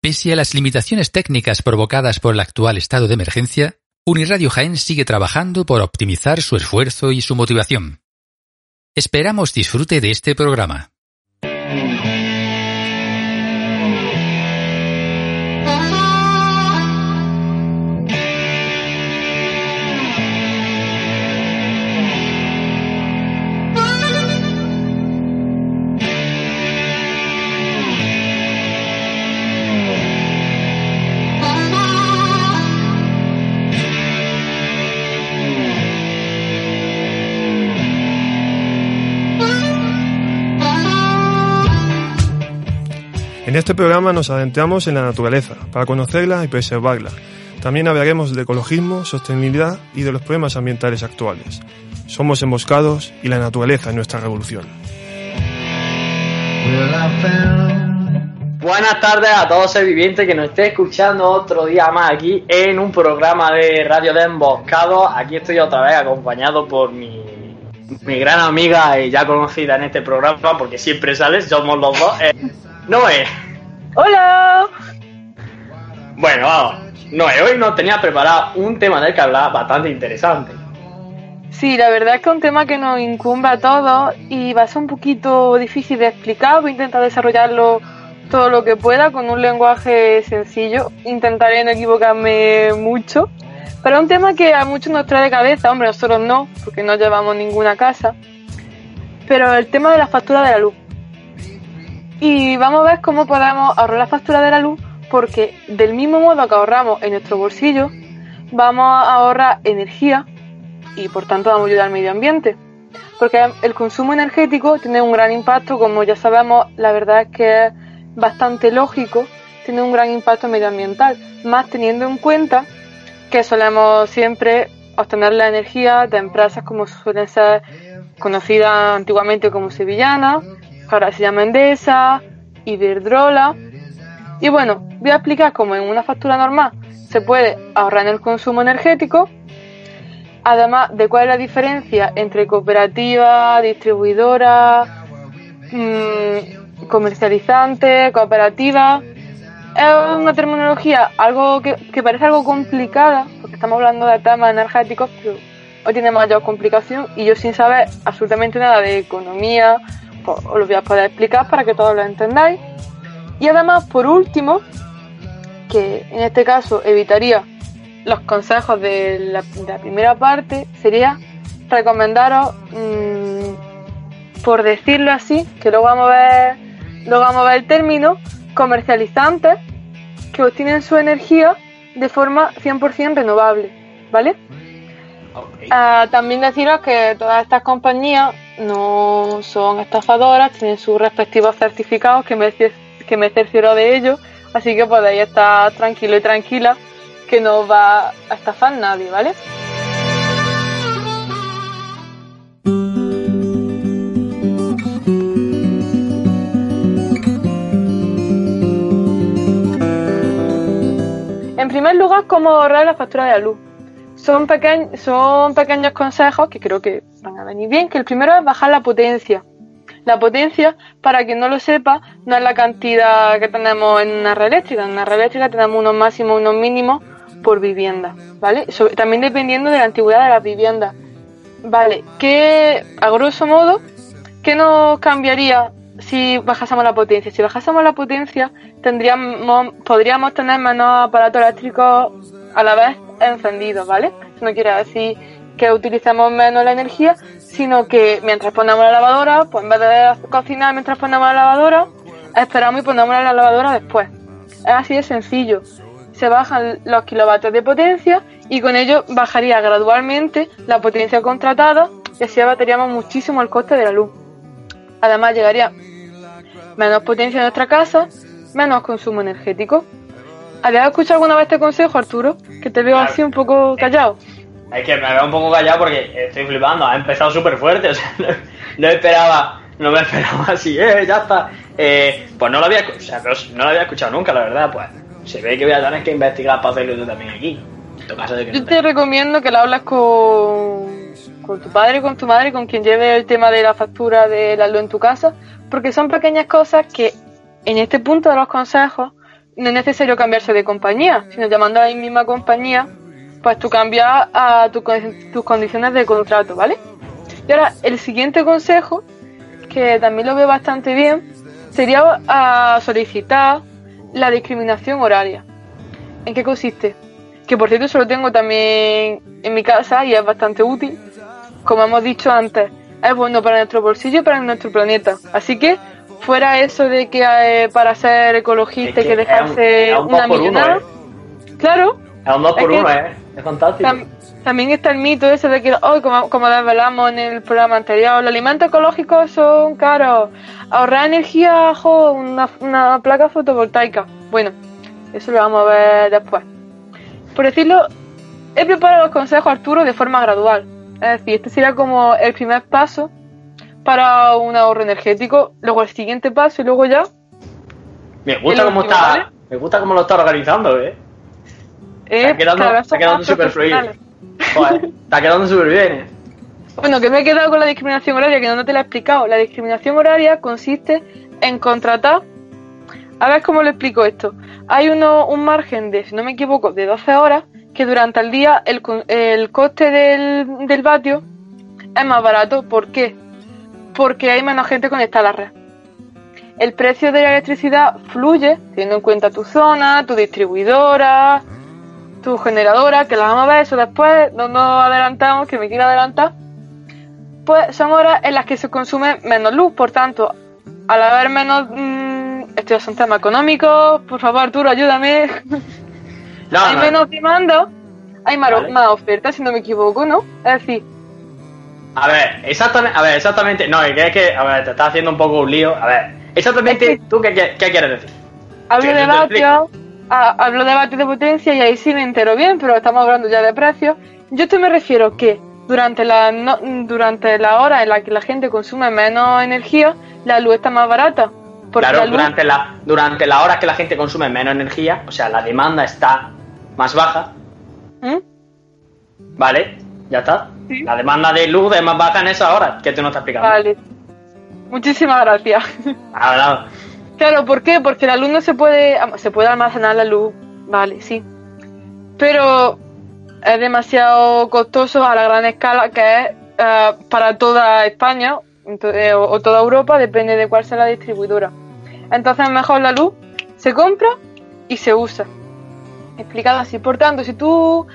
Pese a las limitaciones técnicas provocadas por el actual estado de emergencia, Uniradio Jaén sigue trabajando por optimizar su esfuerzo y su motivación. Esperamos disfrute de este programa. Este programa nos adentramos en la naturaleza para conocerla y preservarla. También hablaremos de ecologismo, sostenibilidad y de los problemas ambientales actuales. Somos emboscados y la naturaleza es nuestra revolución. Buenas tardes a todos el viviente que nos esté escuchando otro día más aquí en un programa de Radio de Emboscados. Aquí estoy otra vez acompañado por mi, mi gran amiga y ya conocida en este programa porque siempre sales, somos los dos. Eh, Noé. Hola. Bueno, vamos. Noé, hoy nos tenía preparado un tema del que hablar bastante interesante. Sí, la verdad es que es un tema que nos incumbe a todos y va a ser un poquito difícil de explicar. Voy a intentar desarrollarlo todo lo que pueda con un lenguaje sencillo. Intentaré no equivocarme mucho. Pero es un tema que a muchos nos trae de cabeza. Hombre, nosotros no, porque no llevamos ninguna casa. Pero el tema de la factura de la luz. Y vamos a ver cómo podemos ahorrar la factura de la luz porque del mismo modo que ahorramos en nuestro bolsillo, vamos a ahorrar energía y por tanto vamos a ayudar al medio ambiente. Porque el consumo energético tiene un gran impacto, como ya sabemos, la verdad es que es bastante lógico, tiene un gran impacto medioambiental, más teniendo en cuenta que solemos siempre obtener la energía de empresas como suelen ser conocidas antiguamente como sevillanas, ahora se llama Endesa, Iberdrola. Y bueno, voy a explicar cómo en una factura normal se puede ahorrar en el consumo energético, además de cuál es la diferencia entre cooperativa, distribuidora, mmm, comercializante, cooperativa. Es una terminología algo que, que, parece algo complicada, porque estamos hablando de temas energéticos, pero hoy tiene mayor complicación y yo sin saber absolutamente nada de economía, os lo voy a poder explicar para que todos lo entendáis. Y además, por último, que en este caso evitaría los consejos de la, primera parte, sería recomendaros, mmm, por decirlo así, que luego vamos a ver, luego vamos a ver el término, comercializantes que obtienen su energía de forma 100% renovable, ¿vale? Uh, también deciros que todas estas compañías no son estafadoras, tienen sus respectivos certificados que me, que me cercioro de ellos, así que podéis estar tranquilo y tranquila que no va a estafar nadie, ¿vale? En primer lugar, cómo ahorrar la factura de la luz. Son, peque son pequeños consejos que creo que van a venir bien, que el primero es bajar la potencia. La potencia, para quien no lo sepa, no es la cantidad que tenemos en una red eléctrica. En una red eléctrica tenemos unos máximos unos mínimos por vivienda, ¿vale? También dependiendo de la antigüedad de las viviendas. Vale, que a grosso modo, ¿qué nos cambiaría si bajásemos la potencia? Si bajásemos la potencia, tendríamos, podríamos tener menos aparatos eléctricos a la vez encendidos, ¿vale? No quiere decir que utilicemos menos la energía, sino que mientras ponemos la lavadora, pues en vez de cocinar mientras ponemos la lavadora, esperamos y ponemos la lavadora después. Es así de sencillo. Se bajan los kilovatios de potencia y con ello bajaría gradualmente la potencia contratada y así abatiríamos muchísimo el coste de la luz. Además llegaría menos potencia en nuestra casa, menos consumo energético. ¿Habías escuchado alguna vez este consejo, Arturo? Que te veo claro. así un poco callado. Es que me veo un poco callado porque estoy flipando, ha empezado súper fuerte, o sea, no, no, esperaba, no me esperaba así, eh, ya está. Eh, pues no lo había, o sea, no lo había escuchado nunca, la verdad, pues se ve que voy a tener que investigar para hacerlo yo también aquí. De que yo no te recomiendo que lo hablas con, con tu padre, con tu madre, con quien lleve el tema de la factura de la luz en tu casa, porque son pequeñas cosas que en este punto de los consejos no es necesario cambiarse de compañía, sino llamando a la misma compañía, pues tú cambias a tu, tus condiciones de contrato, ¿vale? Y ahora, el siguiente consejo, que también lo veo bastante bien, sería a solicitar la discriminación horaria. ¿En qué consiste? Que por cierto eso lo tengo también en mi casa y es bastante útil. Como hemos dicho antes, es bueno para nuestro bolsillo y para nuestro planeta. Así que fuera eso de que eh, para ser ecologista hay que, dejarse una millonada. ¿eh? Claro. Es un 2 por 1 ¿eh? Es fantástico. también está el mito ese de que hoy, como, como desvelamos en el programa anterior, los alimentos ecológicos son caros. Ahorrar energía, jo, una, una placa fotovoltaica. Bueno, eso lo vamos a ver después. Por decirlo, he preparado los consejos Arturo de forma gradual. Es decir, este sería como el primer paso para un ahorro energético, luego el siguiente paso y luego ya. Me gusta cómo está, me gusta cómo lo está organizando, eh. eh está quedando, está quedando súper fluido. está quedando súper bien, eh. Bueno, que me he quedado con la discriminación horaria, que no te la he explicado. La discriminación horaria consiste en contratar. A ver cómo lo explico esto. Hay uno, un margen de, si no me equivoco, de 12 horas, que durante el día el, el coste del, del vatio es más barato. ¿Por qué? Porque hay menos gente conectada a la red. El precio de la electricidad fluye teniendo en cuenta tu zona, tu distribuidora, tu generadora, que la vamos a ver eso después, no nos adelantamos, que me quiero adelantar. Pues son horas en las que se consume menos luz, por tanto, al haber menos. Mmm, esto es un tema económico, por favor, Arturo, ayúdame. hay menos demanda, hay más, más oferta, si no me equivoco, ¿no? Es decir, a ver, exactamente, a ver, exactamente, no, es que, a ver, te estás haciendo un poco un lío. A ver, exactamente, ¿tú qué, quieres decir? Hablo de vatio, ah, hablo de vatio de potencia y ahí sí me entero bien, pero estamos hablando ya de precios. Yo te me refiero que durante la, durante la hora en la que la gente consume menos energía, la luz está más barata. Claro, durante, la, durante la hora que la gente consume menos energía, o sea, la demanda está más baja. ¿Mm? ¿Vale? Ya está. La demanda de luz es más baja en esa hora, que tú no estás explicando. Vale. Muchísimas gracias. Ah, claro, ¿por qué? Porque la luz no se puede, se puede almacenar la luz, vale, sí. Pero es demasiado costoso a la gran escala que es eh, para toda España eh, o, toda Europa, depende de cuál sea la distribuidora. Entonces mejor la luz se compra y se usa. Explicado así. Por tanto, si tú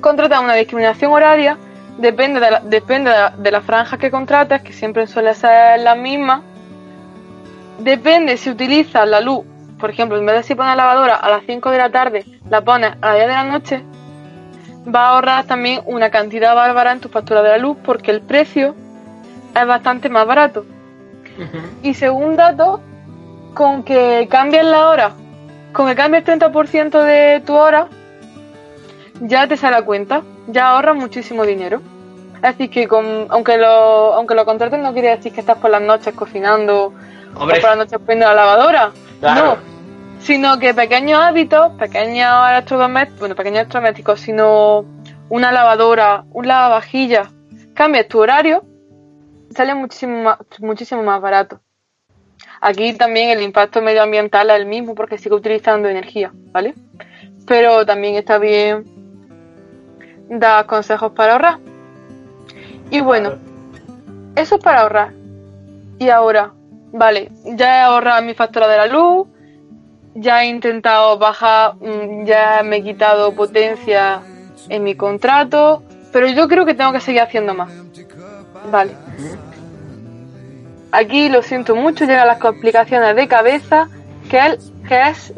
contratas una discriminación horaria, depende de la, depende de la, franja que contrates, que siempre suele ser la misma. Depende si utilizas la luz, por ejemplo, en vez de si pones la lavadora a las 5 de la tarde, la pones a las 10 de la noche, va a ahorrar también una cantidad bárbara en tu factura de la luz porque el precio es bastante más barato. Y según datos, con que cambies la hora, con que cambies el 30% de tu hora, ya te sale la cuenta, ya ahorras muchísimo dinero. Decir, que con, aunque lo aunque lo contrates no quiere decir que estás por las noches cocinando o por las noches poniendo la lavadora. No, sino que pequeños hábitos, pequeños electrodomésticos, bueno, pequeños electrodomésticos, sino una lavadora, un lavavajillas, cambias tu horario, sale muchísimo más, muchísimo más barato. Aquí también el impacto medioambiental es el mismo porque sigue utilizando energía, ¿vale? Pero también está bien da consejos para ahorrar. Y bueno, eso es para ahorrar. Y ahora, vale, ya he ahorrado mi factura de la luz, ya he intentado bajar, mm, ya me he quitado potencia en mi contrato, pero yo creo que tengo que seguir haciendo más. Vale. Aquí lo siento mucho, llegan las complicaciones de cabeza, que, es, que es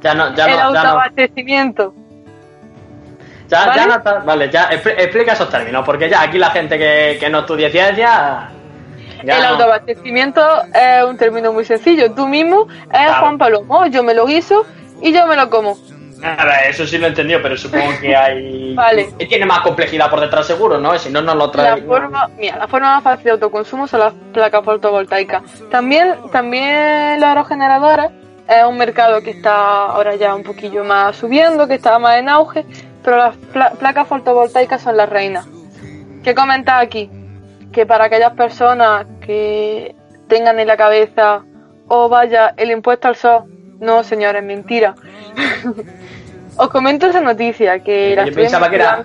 ya no, ya el autoabastecimiento. Ya, ¿Vale? ya no vale, ya explica esos términos, porque ya aquí la gente que, que no estudia ciencia. el autoabastecimiento es un término muy sencillo. Tú mismo es Juan Palomo, yo me lo guiso y yo me lo como. A ver, eso sí lo he entendido, pero supongo que hay. vale. Tiene más complejidad por detrás, seguro, ¿no? Si no, no lo trae. La forma, mira, la forma más fácil de autoconsumo son las placas fotovoltaicas. También, también los aerogeneradores es un mercado que está ahora ya un poquillo más subiendo, que está más en auge, pero las placas fotovoltaicas son las reinas. ¿Qué comenta aquí? Que para aquellas personas que tengan en la cabeza, o oh, vaya, el impuesto al sol No, señores, mentira. Os comento esa noticia que la Yo pensaba que era,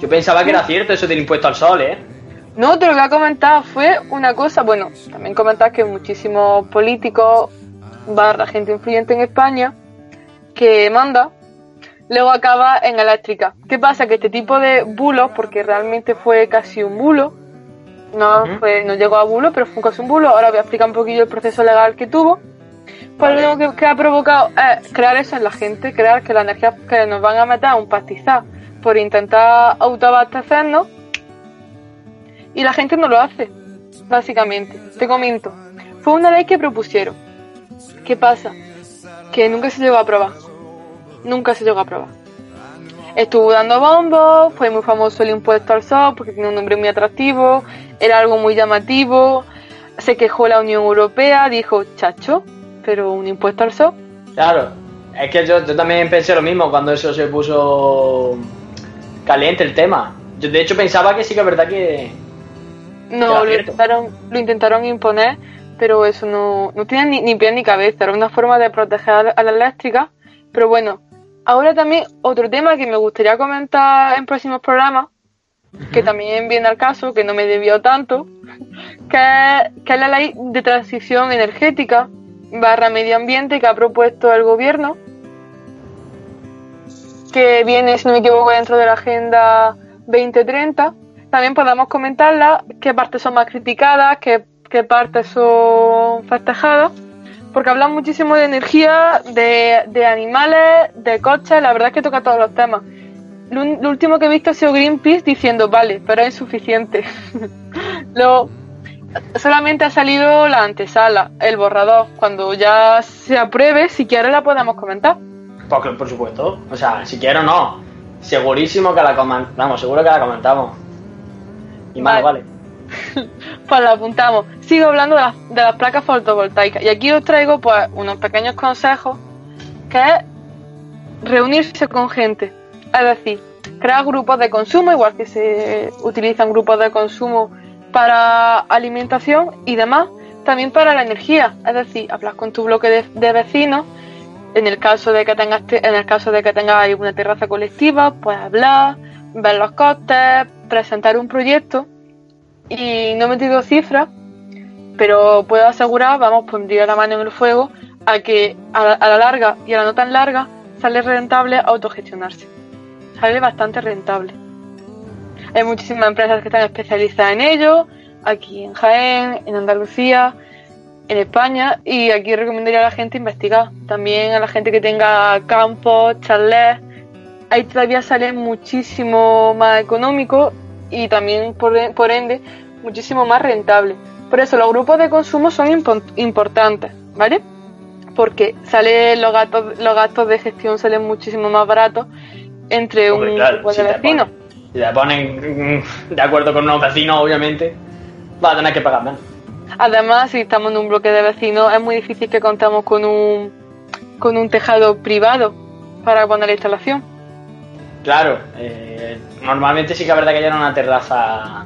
yo pensaba que era cierto eso del impuesto al sol, ¿eh? No, te lo voy a comentar. Fue una cosa, bueno, también comentar que muchísimos políticos, barra gente influyente en España, que manda, luego acaba en eléctrica. ¿Qué pasa? Que este tipo de bulos, porque realmente fue casi un bulo, no, Ujú. fue, no llegó a bulo, pero fue casi un bulo, ahora voy a explicar un poquillo el proceso legal que tuvo. Pues lo único que, que ha provocado es crear eso en la gente, crear que la energía que nos van a meter un pastizal por intentar autoabastecernos y la gente no lo hace, básicamente. Te comento. Fue una ley que propusieron. ¿Qué pasa? Que nunca se llegó a aprobar. Nunca se llegó a aprobar. Estuvo dando bombos, fue muy famoso el impuesto al sol porque tiene un nombre muy atractivo, era algo muy llamativo. Se quejó la Unión Europea, dijo, chacho, pero un impuesto al sol. Claro. Es que yo, yo también pensé lo mismo cuando eso se puso caliente el tema. Yo de hecho pensaba que sí que es verdad que... No, lo intentaron, lo intentaron imponer, pero eso no, no tiene ni, ni pie ni cabeza. Era una forma de proteger a la- a la eléctrica. Pero bueno, ahora también otro tema que me gustaría comentar en próximos programas, que también viene al caso, que no me debió tanto, que, es- que es la ley de transición energética barra medio ambiente que ha propuesto el gobierno, que viene, si no me equivoco, dentro de la Agenda 2030. También podemos comentarla, qué partes son más criticadas, qué, qué partes son festejadas, porque hablan muchísimo de energía, de, de animales, de coches, la verdad es que toca todos los temas. Lo, último que he visto ha sido Greenpeace diciendo, vale, pero es insuficiente. Lo, solamente ha salido la antesala, el borrador. Cuando ya se apruebe, si quieres la podemos comentar. Porque, por supuesto. O sea, si quiero no. Segurísimo que la comentamos. Seguro que la comentamos. Y más Vale. vale. Pues la apuntamos. Sigo hablando de las, de las placas fotovoltaicas. Y aquí os traigo pues unos pequeños consejos que es reunirse con gente. Es decir, crear grupos de consumo, igual que se utilizan grupos de consumo para alimentación y demás, también para la energía. Es decir, hablar con tu bloque de, vecinos. En el caso de que tengas te- en el caso de que tengas una terraza colectiva, pues hablar, ver los costes, presentar un proyecto y no he metido cifras, pero puedo asegurar, vamos, pondría la mano en el fuego, a que a la, a la larga y a la no tan larga sale rentable autogestionarse. Sale bastante rentable. Hay muchísimas empresas que están especializadas en ello, aquí en Jaén, en Andalucía, en España, y aquí recomendaría a la gente investigar. También a la gente que tenga campos, chalés, ahí todavía sale muchísimo más económico y también por, e- por ende muchísimo más rentable. Por eso los grupos de consumo son impo- importantes, ¿vale? Porque sale los gastos, los gastos de gestión salen muchísimo más baratos entre Hombre, un claro, grupo si de vecinos. ponen- Si te ponen mm, de acuerdo con unos vecinos, obviamente, vas a tener que pagar menos. Además, si estamos en un bloque de vecinos, es muy difícil que contamos con un con un tejado privado para poner la instalación. Claro, eh, normalmente sí que es verdad que hay una terraza.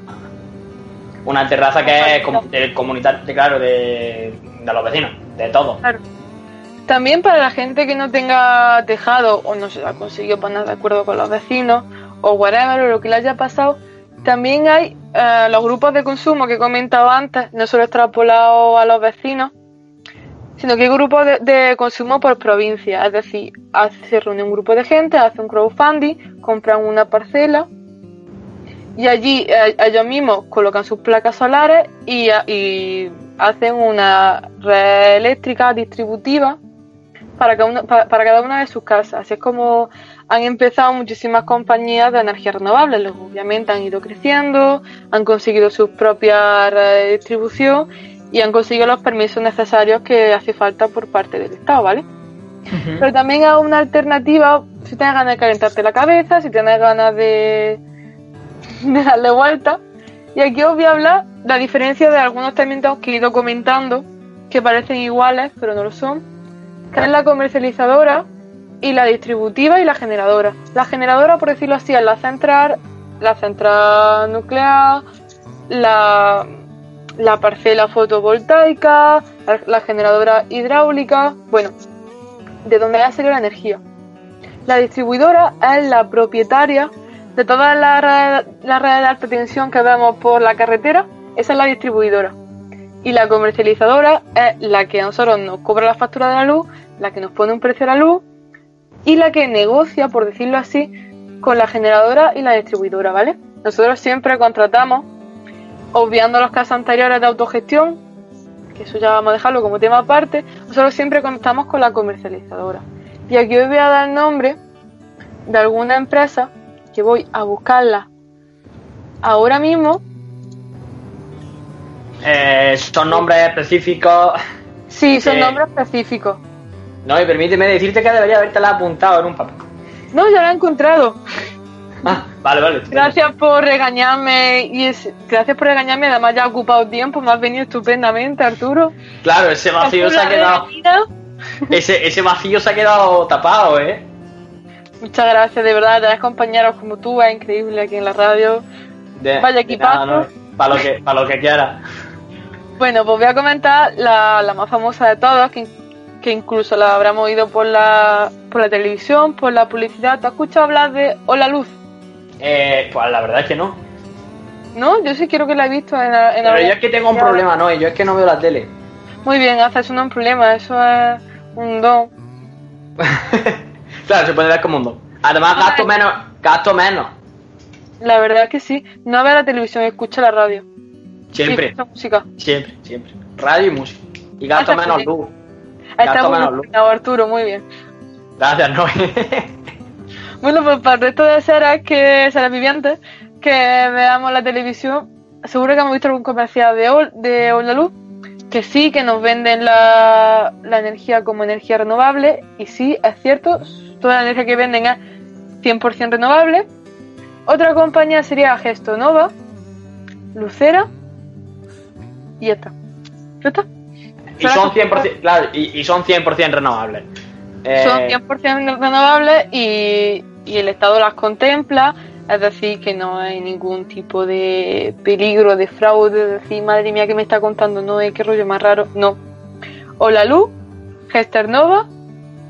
Una terraza que es com- de comunitaria, claro, de, de los vecinos, de todos. Claro. También para la gente que no tenga tejado o no se ha conseguido poner de acuerdo con los vecinos o whatever o lo que le haya pasado, también hay eh, los grupos de consumo que he comentado antes, no solo extrapolados a los vecinos, sino que hay grupos de, consumo por provincia, es decir, se reúne un grupo de gente, hace un crowdfunding, compran una parcela y allí eh, ellos mismos colocan sus placas solares y, hacen una red eléctrica distributiva para cada, una, para, cada una de sus casas. Así es como han empezado muchísimas compañías de energía renovable. Luego, obviamente han ido creciendo, han conseguido su propia red de distribución y han conseguido los permisos necesarios que hace falta por parte del Estado, ¿vale? Pero también hay una alternativa si tienes ganas de calentarte la cabeza, si tienes ganas de, de darle vuelta. Y aquí os voy a hablar la diferencia de algunos términos que he ido comentando, que parecen iguales, pero no lo son, que es la comercializadora y la distributiva y la generadora. La generadora, por decirlo así, es la central, la central nuclear, la, la parcela fotovoltaica, la, la generadora hidráulica. Bueno, de a salir la energía. La distribuidora es la propietaria de todas las redes, las redes de alta tensión que vemos por la carretera, esa es la distribuidora. Y la comercializadora es la que a nosotros nos cobra la factura de la luz, la que nos pone un precio a la luz y la que negocia, por decirlo así, con la generadora y la distribuidora, ¿vale? Nosotros siempre contratamos, obviando los casos anteriores de autogestión, que eso ya vamos a dejarlo como tema aparte, nosotros siempre contamos con la comercializadora. Y aquí os voy a dar el nombre de alguna empresa que voy a buscarla ahora mismo. Eh, son nombres específicos. Sí, son Eh. nombres específicos. No, y permíteme decirte que debería habértela apuntado en un papel. No, ya lo he encontrado. Ah, vale, vale. Gracias por regañarme y es- gracias por regañarme. Además ya ha ocupado tiempo, me has venido estupendamente, Arturo. Claro, ese vacío se ha quedado. Ese, ese vacío se ha quedado tapado, ¿eh? Muchas gracias, de verdad, tener compañeros como tú es increíble aquí en la radio. De- Vaya equipazo. Para lo que, para lo que quiera. Bueno, pues voy a comentar la, la más famosa de todas, que, que incluso la habremos oído por la, por la televisión, por la publicidad. ¿Tú has escuchado hablar de Hola Luz? Eh, pues la verdad es que no. ¿No? Yo sí quiero que la he visto en, la- en Pero la- yo es que tengo un problema, no, yo es que no veo la tele. Muy bien, haces un problema, eso es un don. claro, se puede ver como un don. Además, gasto menos, gasto menos. La verdad es que sí. No ve la televisión, escucha la radio. Siempre, música. siempre, siempre. Radio y música. Y gasto menos luz. Gasto menos luz. Arturo, muy bien. Gracias, no. Bueno, pues para el resto de seres que seres vivientes que veamos la televisión, seguro que hemos visto algún comercial de, Ol- de que sí, que nos venden la, la energía como energía renovable, y sí, es cierto, toda la energía que venden es 100% renovable. Otra compañía sería Gesto Nova, Lucera, y ya está. ¿Ya está? y son 100%, claro, y, y son 100% renovables. Eh, son 100% renovables y, y el Estado las contempla, es decir, que no hay ningún tipo de peligro de fraude, de decir, madre mía, que me está contando? No, eh, qué rollo más raro, no. O la luz, Gester Nova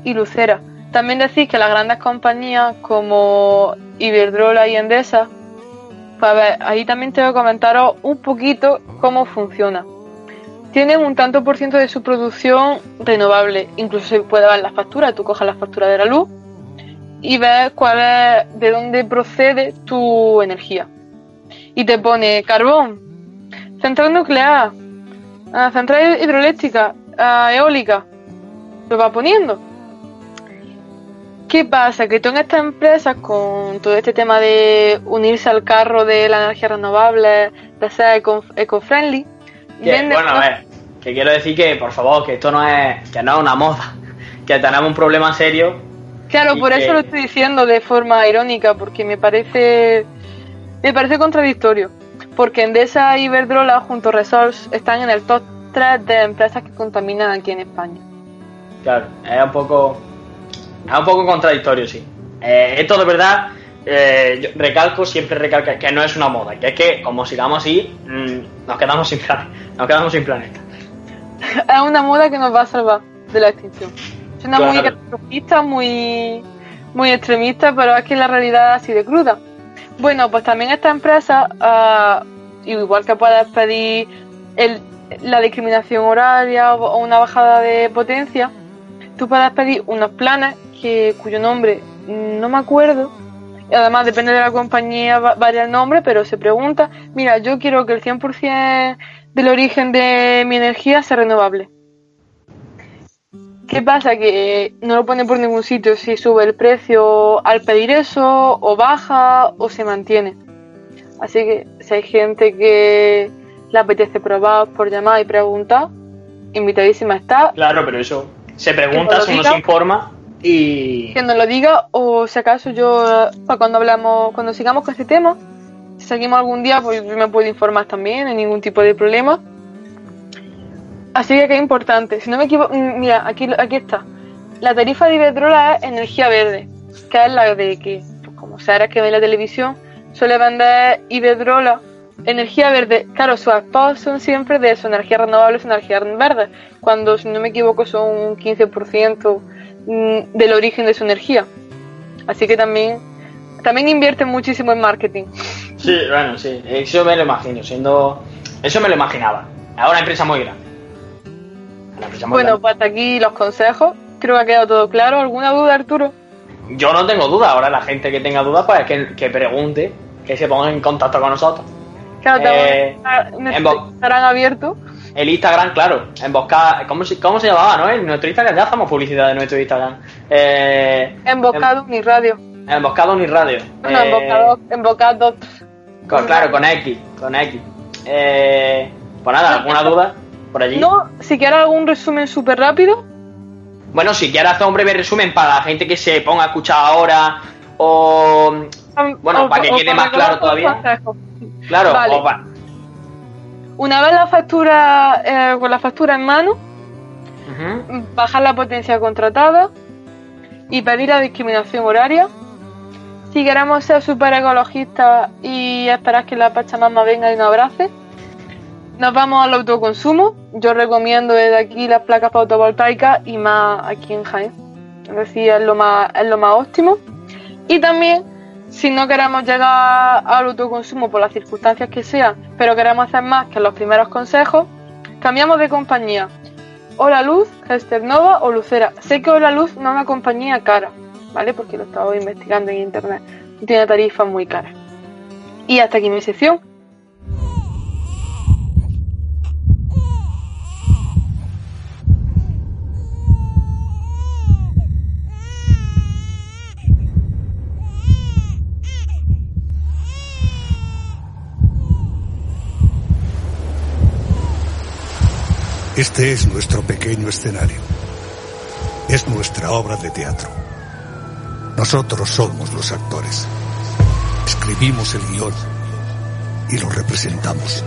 y Lucera. También decir que las grandes compañías como Iberdrola y Endesa, pues a ver, ahí también tengo que comentaros un poquito cómo funciona tienen un tanto por ciento de su producción renovable. Incluso se puede ver las facturas, tú coges la factura de la luz y ves cuál es, de dónde procede tu energía. Y te pone carbón, central nuclear, ah, central hidroeléctrica, ah, eólica. Lo va poniendo. ¿Qué pasa? Que todas estas empresas, con todo este tema de unirse al carro de la energía renovable, de ser eco- eco-friendly, venden bueno, a ver, que quiero decir que, por favor, que esto no es, que no es una moda, que tenemos un problema serio. Claro, por que- eso lo estoy diciendo de forma irónica, porque me parece me parece contradictorio. Porque Endesa y Iberdrola junto a Resols están en el top 3 de empresas que contaminan aquí en España. Claro, es un poco, es un poco contradictorio, sí. Eh, esto de verdad, eh, yo recalco, siempre recalco que no es una moda, que es que como sigamos así, mm, nos quedamos sin plan- nos quedamos sin planeta. es una moda que nos va a salvar de la extinción. Es una muy Claro. catastrofista, muy, muy extremista, pero es que la realidad así de cruda. Bueno, pues también esta empresa, ah, igual que puedes pedir el- la discriminación horaria o, una bajada de potencia, tú puedes pedir unos planes que, cuyo nombre no me acuerdo. Además, depende de la compañía, va- varía el nombre, pero se pregunta, mira, yo quiero que el 100% del origen de mi energía sea renovable. ¿Qué pasa? Que no lo pone por ningún sitio si sube el precio al pedir eso, o baja, o se mantiene. Así que si hay gente que le apetece probar por llamar y preguntar, invitadísima está. Claro, pero eso se pregunta, se nos informa y... Que nos lo diga, o si acaso yo, para cuando hablamos, cuando sigamos con este tema, si seguimos algún día, pues yo me puedo informar también, no hay ningún tipo de problema. Así que es importante. Si no me equivoco, mm, mira, aquí, aquí está. La tarifa de Iberdrola es energía verde, que es la de que, pues, como sabes que ve la televisión, suele vender Iberdrola energía verde. Claro, sus spots son siempre de eso, energía renovable, energía verde. Cuando, si no me equivoco, son un 15% mm, del origen de su energía. Así que también, también invierten muchísimo en marketing. Sí, bueno, sí, eso me lo imagino, siendo... Eso me lo imaginaba. Una empresa muy grande. Bueno, pues hasta aquí los consejos. Creo que ha quedado todo claro. ¿Alguna duda, Arturo? Yo no tengo duda, ahora la gente que tenga dudas, pues que, que pregunte, que se ponga en contacto con nosotros. Claro, Eh, tenemos en nuestro Bo- Instagram abierto. El Instagram, claro, emboscada. ¿Cómo, se- ¿Cómo se llamaba, no? En nuestro Instagram ya hacemos publicidad de nuestro Instagram. Eh, Embocado Uniradio. em- emboscado Unirradio. Bueno, Eh, embocado, embocado. con- claro, con X. Con X. Eh, pues nada, ¿alguna duda por allí? No, si quieres algún resumen súper rápido. Bueno, si quieres hacer un breve resumen para la gente que se ponga a escuchar ahora o. Bueno, para que quede más claro todavía. Claro, Vale. Una vez la factura, eh, con la factura en mano, bajar la potencia contratada y pedir la discriminación horaria. Si queremos ser super ecologistas y esperar que la Pachamama venga y nos abrace, nos vamos al autoconsumo. Yo recomiendo desde aquí las placas fotovoltaicas y más aquí en Jaén. Es decir, es lo más, es lo más óptimo. Y también, si no queremos llegar al autoconsumo por las circunstancias que sean, pero queremos hacer más que los primeros consejos, cambiamos de compañía. Hola Luz, Hester Nova o Lucera. Sé que Hola Luz no es una compañía cara, ¿vale? Porque lo he estado investigando en internet. Tiene tarifas muy caras. Y hasta aquí mi sección. Este es nuestro pequeño escenario. Es nuestra obra de teatro. Nosotros somos los actores. Escribimos el guion y lo representamos.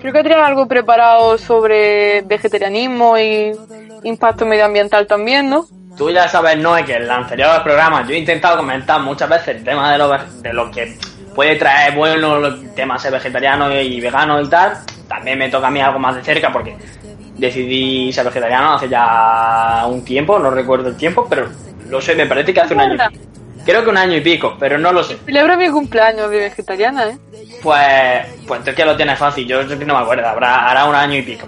Creo que tenía algo preparado sobre vegetarianismo y impacto medioambiental también, ¿no? Tú ya sabes, Noé, que en el anterior programa yo he intentado comentar muchas veces el tema de lo, de lo que puede traer bueno el tema de ser vegetariano y vegano y tal. También me toca a mí algo más de cerca porque decidí ser vegetariano hace ya un tiempo, no recuerdo el tiempo, pero lo sé, me parece que hace un año. Creo que un año y pico, pero no lo sé. Celebro mi cumpleaños de vegetariana, ¿eh? Pues, pues entonces que lo tienes fácil, yo, yo no me acuerdo, habrá, hará un año y pico.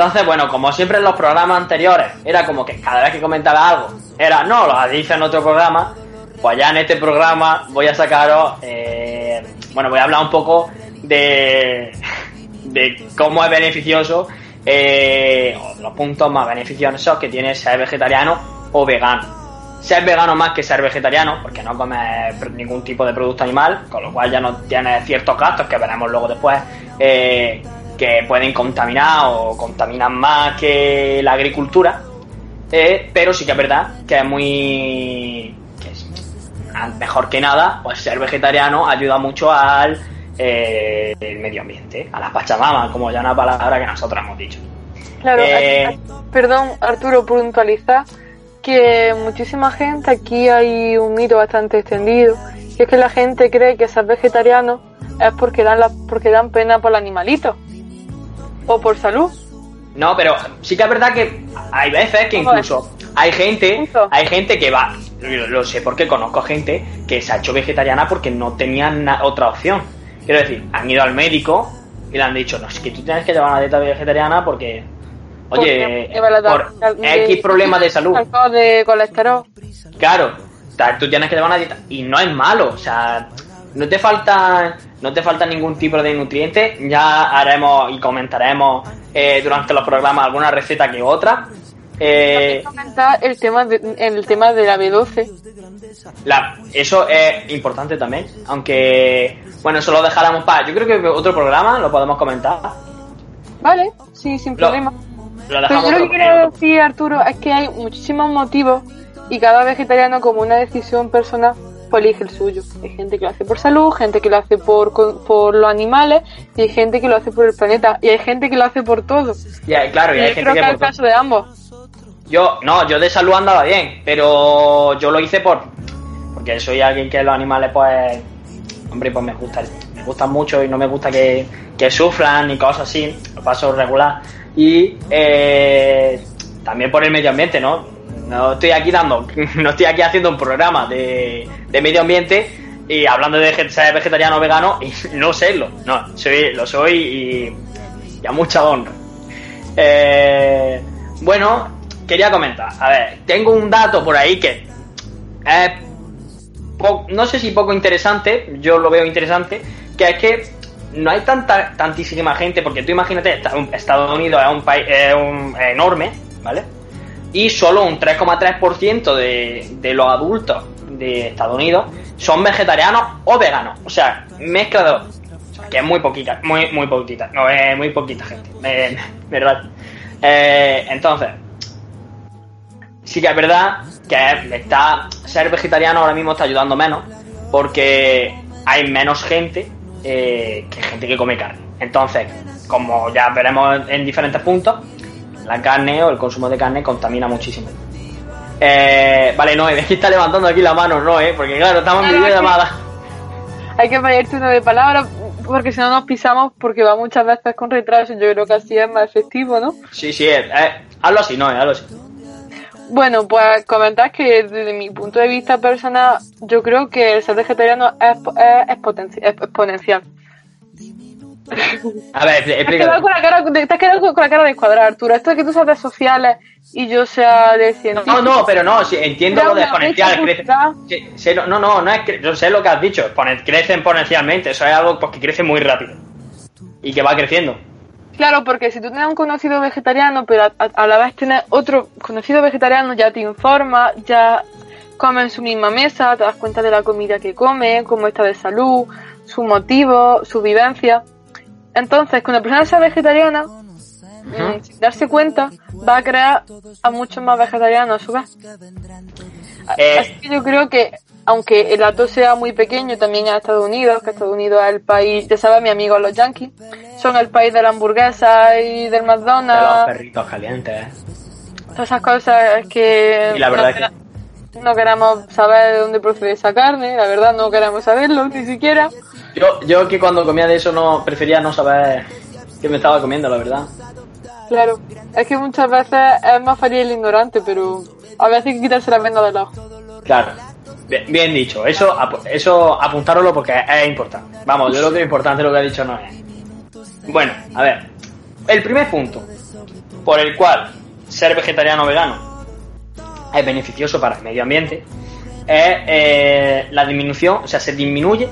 Entonces, bueno, como siempre en los programas anteriores, era como que cada vez que comentaba algo, era, no, lo dice en otro programa, pues ya en este programa voy a sacaros, eh, bueno, voy a hablar un poco de, de cómo es beneficioso, eh, los puntos más beneficiosos que tiene ser vegetariano o vegano. Ser vegano más que ser vegetariano, porque no comes ningún tipo de producto animal, con lo cual ya no tienes ciertos gastos que veremos luego después, eh, que pueden contaminar o contaminan más que la agricultura. Eh, pero sí que es verdad que es muy. que es mejor que nada, pues ser vegetariano ayuda mucho al eh, el medio ambiente, a la Pachamama, como ya una palabra que nosotros hemos dicho. Claro, Eh, aquí- perdón, Arturo, puntualizar que muchísima gente, aquí hay un mito bastante extendido, y es que la gente cree que ser vegetariano es porque dan, la, porque dan pena por el animalito, o por salud. No, pero sí que es verdad que hay veces que incluso hay gente, hay gente que va, lo, lo sé porque conozco gente que se ha hecho vegetariana porque no tenían otra opción. Quiero decir, han ido al médico y le han dicho, no, es que tú tienes que llevar una dieta vegetariana porque, oye, Porque la- por de- X problemas de salud. de colesterol. Claro, tú tienes que llevar una dieta y no es malo, o sea, no te falta no te falta ningún tipo de nutriente, ya haremos y comentaremos eh, durante los programas alguna receta que otra. Eh, Comentar el tema de, el tema de la B12. la- eso es importante también, aunque bueno, eso lo dejáramos para, yo creo que otro programa lo podemos comentar. Vale, sí, sin Lo- problema. Lo Pero yo lo que quiero decir, Arturo, es que hay muchísimos motivos y cada vegetariano como una decisión personal pues elige el suyo. Hay gente que lo hace por salud, gente que lo hace por, por los animales y hay gente que lo hace por el planeta y hay gente que lo hace por todo. Y hay- claro, y Y hay yo gente creo que que es el por- caso de ambos. Yo, no, yo de salud andaba bien, pero yo lo hice por. porque soy alguien que los animales, pues, hombre, pues me gusta, me gustan mucho y no me gusta que, que sufran ni cosas así, lo paso regular. Y eh, también por el medio ambiente, ¿no? No estoy aquí dando, no estoy aquí haciendo un programa de, de medio ambiente y hablando de ser vegetariano o vegano y no serlo, no, soy, lo soy y, y a mucha honra. Eh, bueno, quería comentar, a ver, tengo un dato por ahí que es no sé si poco interesante, yo lo veo interesante, que es que no hay tanta tantísima gente, porque tú imagínate, Estados Unidos es un país es un- enorme, ¿vale? Y solo un 3,3% de, de los adultos de Estados Unidos son vegetarianos o veganos, o sea, mezcla de dos. Que es muy poquita, muy, muy poquita, no es muy poquita gente, rayo. Eh, entonces, sí que es verdad que está ser vegetariano ahora mismo está ayudando menos porque hay menos gente eh, que gente que come carne. Entonces, como ya veremos en diferentes puntos, la carne o el consumo de carne contamina muchísimo. Eh, vale, no, es que está levantando aquí la mano, no, eh, porque claro, estamos en videollamada. Hay que pedirte uno de palabra porque si no nos pisamos porque va muchas veces con retraso. Yo creo que así es más efectivo, ¿no? Sí, sí, eh, eh, hazlo así, no, eh, hazlo así. Bueno, pues comentar que desde mi punto de vista personal, yo creo que el ser vegetariano es, es, expotenci- es exponencial. A ver, Te has, quedado con la cara, te has quedado con la cara de cuadrar, Arturo. Esto de que tú seas de sociales y yo sea de científico. No, no, pero no, sí, entiendo lo de exponencial. Crece, no, no, no es que, yo sé lo que has dicho, expone- crece exponencialmente, eso es algo pues, que crece muy rápido y que va creciendo. Claro, porque si tú tienes un conocido vegetariano, pero a, a- a la vez tienes otro conocido vegetariano, ya te informa, ya come en su misma mesa, te das cuenta de la comida que come, cómo está de salud, su motivo, su vivencia. Entonces, cuando la persona sea vegetariana, mm, sin darse cuenta, va a crear a muchos más vegetarianos a su vez. Eh. Así que yo creo que, aunque el dato sea muy pequeño, también en Estados Unidos, que Estados Unidos es el país, ya sabes, mi amigo los yankees, son el país de la hamburguesa y del De los McDonald's, perritos calientes. ¿eh? todas esas cosas que Y la verdad no, es que- no queremos saber de dónde procede esa carne, la verdad no queremos saberlo, ni siquiera. Yo, yo que cuando comía de eso no prefería no saber qué me estaba comiendo, la verdad. Claro, es que muchas veces es más fácil el ignorante, pero a veces hay que quitarse la venda del ojo. Claro. Bien, bien dicho, eso, ap- eso apuntároslo porque es, es importante. Vamos, yo lo que es importante lo que ha dicho no es. Bueno, a ver. El primer punto por el cual ser vegetariano o vegano es beneficioso para el medio ambiente es eh, la disminución, o sea, se disminuye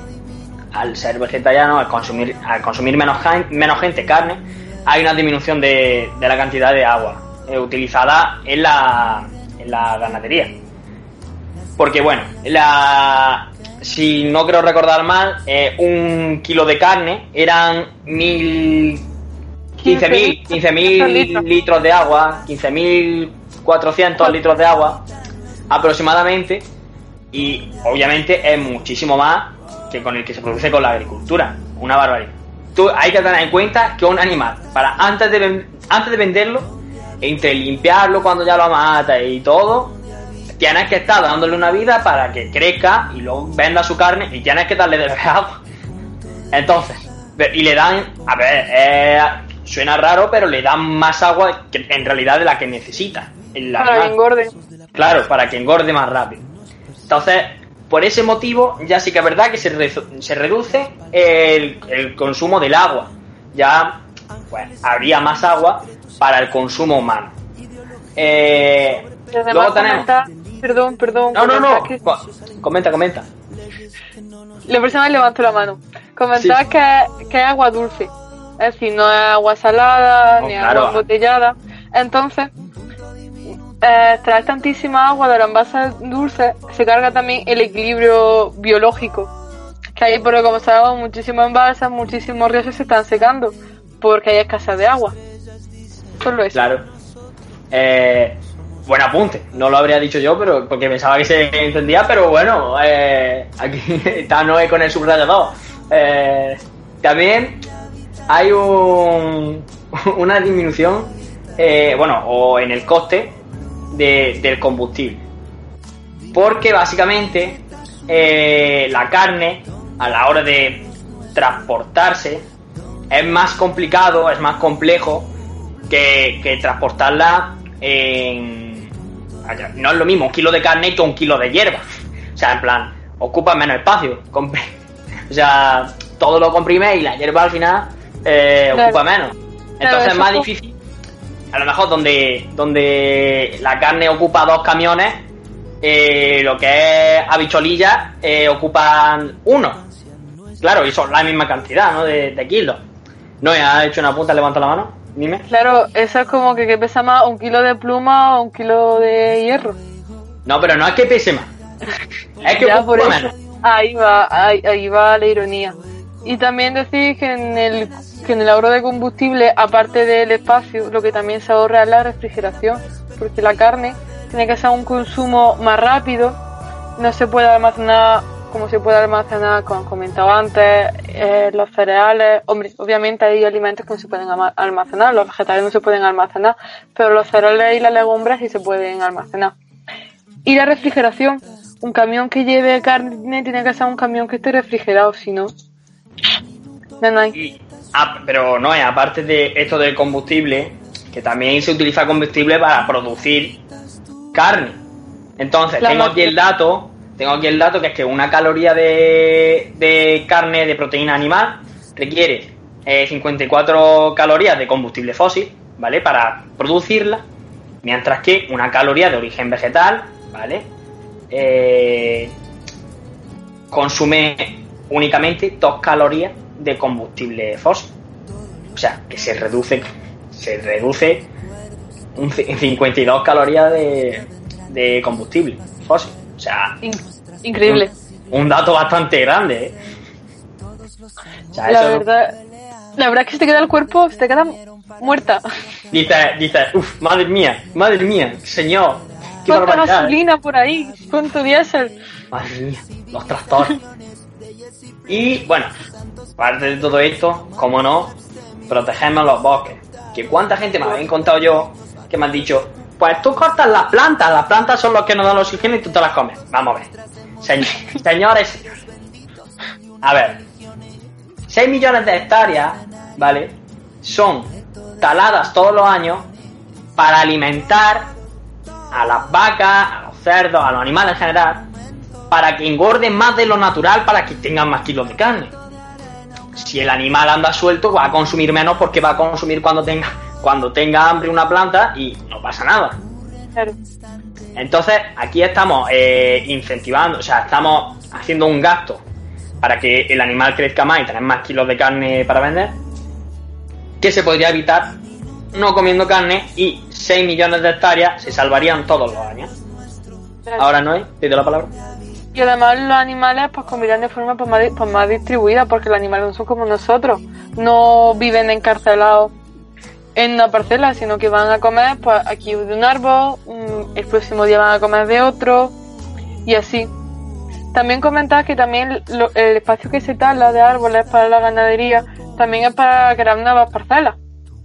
al ser vegetariano, al consumir, al consumir menos, menos gente carne, hay una disminución de, de la cantidad de agua eh, utilizada en la, en la ganadería. Porque bueno, la, si no quiero recordar mal, eh, un kilo de carne eran mil 15.000 15.000 litros. litros de agua, 15.400 litros de agua aproximadamente y obviamente es muchísimo más que con el que se produce con la agricultura, una barbaridad. Tú hay que tener en cuenta que un animal, para antes de, antes de venderlo, entre limpiarlo cuando ya lo mata y todo, tienes que estar dándole una vida para que crezca y luego venda su carne y tienes que darle de agua. Entonces, y le dan, a ver, eh, suena raro, pero le dan más agua que en realidad de la que necesita. Para que engorde. Claro, para que engorde más rápido. Entonces, por ese motivo, ya sí que es verdad que se, rezu- se reduce el, el consumo del agua. Ya pues, habría más agua para el consumo humano. Eh, luego tenemos. perdón, perdón. No, no, no. que- Co- Comenta, comenta. La persona levantó la mano. Comentar Sí. que, que es agua dulce. Es decir, no es agua salada, No, ni claro. agua embotellada. Entonces, eh, traer tantísima agua de los envases dulces se carga también el equilibrio biológico. Que hay, porque como sabemos, muchísimos envases, muchísimos ríos se están secando porque hay escasez de agua. Solo eso. Claro. Eh, buen apunte. No lo habría dicho yo, pero porque pensaba que se entendía, pero bueno, eh, aquí está Noé con el subrayador. Eh, también hay un, una disminución, eh, bueno, o en el coste de- del combustible. Porque básicamente eh, la carne a la hora de transportarse es más complicado, es más complejo que, que transportarla en... No es lo mismo un kilo de carne que un kilo de hierba. O sea, en plan, ocupa menos espacio. Compre- O sea, todo lo comprime y la hierba al final eh, Claro. ocupa menos. Claro, Entonces es más difícil. A lo mejor donde, donde la carne ocupa dos camiones, eh, lo que es habichuelillas eh, ocupan uno. Claro, y son la misma cantidad, ¿no? De, de kilos. No, ha hecho una punta, levanta la mano. Dime. Claro, eso es como que, que pesa más un kilo de pluma o un kilo de hierro. No, pero no es que pese más. Es que Ya, por menos. Ahí va, ahí, ahí va la ironía. Y también decir que en el que en el ahorro de combustible, aparte del espacio, lo que también se ahorra es la refrigeración, porque la carne tiene que ser un consumo más rápido, no se puede almacenar como se puede almacenar, como he comentado antes, eh, los cereales. Hombre, obviamente hay alimentos que no se pueden almacenar, los vegetales no se pueden almacenar, pero los cereales y las legumbres sí se pueden almacenar. Y la refrigeración. Un camión que lleve carne tiene que ser un camión que esté refrigerado, si no. No, no hay. Y- ah, pero no, es aparte de esto del combustible, que también se utiliza combustible para producir carne. Entonces, La tengo aquí el dato, tengo aquí el dato que es que una caloría de, de carne de proteína animal requiere eh, 54 calorías de combustible fósil, ¿vale? Para producirla, mientras que una caloría de origen vegetal, ¿vale? Eh, consume únicamente dos calorías de combustible fósil. O sea, que se reduce, se reduce un ci- 52 calorías de, de combustible fósil. O sea, In- increíble. un dato bastante grande, ¿eh? O sea, La verdad, la verdad es que se te queda el cuerpo, se te queda muerta. dice, dice, uff, madre mía, madre mía, señor, qué Cuánta barbaridad. ¿eh? gasolina por ahí, cuánto diésel. Madre mía, los tractores. Y bueno, aparte de todo esto, como no, protegemos los bosques. Que cuánta gente me habéis contado yo que me han dicho, pues tú cortas las plantas, las plantas son los que nos dan oxígeno y tú te las comes. Vamos a ver. Señ- señores, señores. A ver. 6 millones de hectáreas, ¿vale? Son taladas todos los años para alimentar a las vacas, a los cerdos, a los animales en general, para que engorden más de lo natural, para que tengan más kilos de carne. Si el animal anda suelto, va a consumir menos porque va a consumir cuando tenga, cuando tenga hambre una planta y no pasa nada. Claro. Entonces, aquí estamos eh, incentivando, o sea, estamos haciendo un gasto para que el animal crezca más y tener más kilos de carne para vender, que se podría evitar no comiendo carne y 6 millones de hectáreas se salvarían todos los años. Ahora no hay, te doy la palabra. Y además los animales pues comerán de forma pues, más, pues, más distribuida porque los animales no son como nosotros. No viven encarcelados en una parcela, sino que van a comer pues aquí de un árbol, el próximo día van a comer de otro y así. También comentar que también lo- el espacio que se tala de árboles para la ganadería también es para crear nuevas parcelas.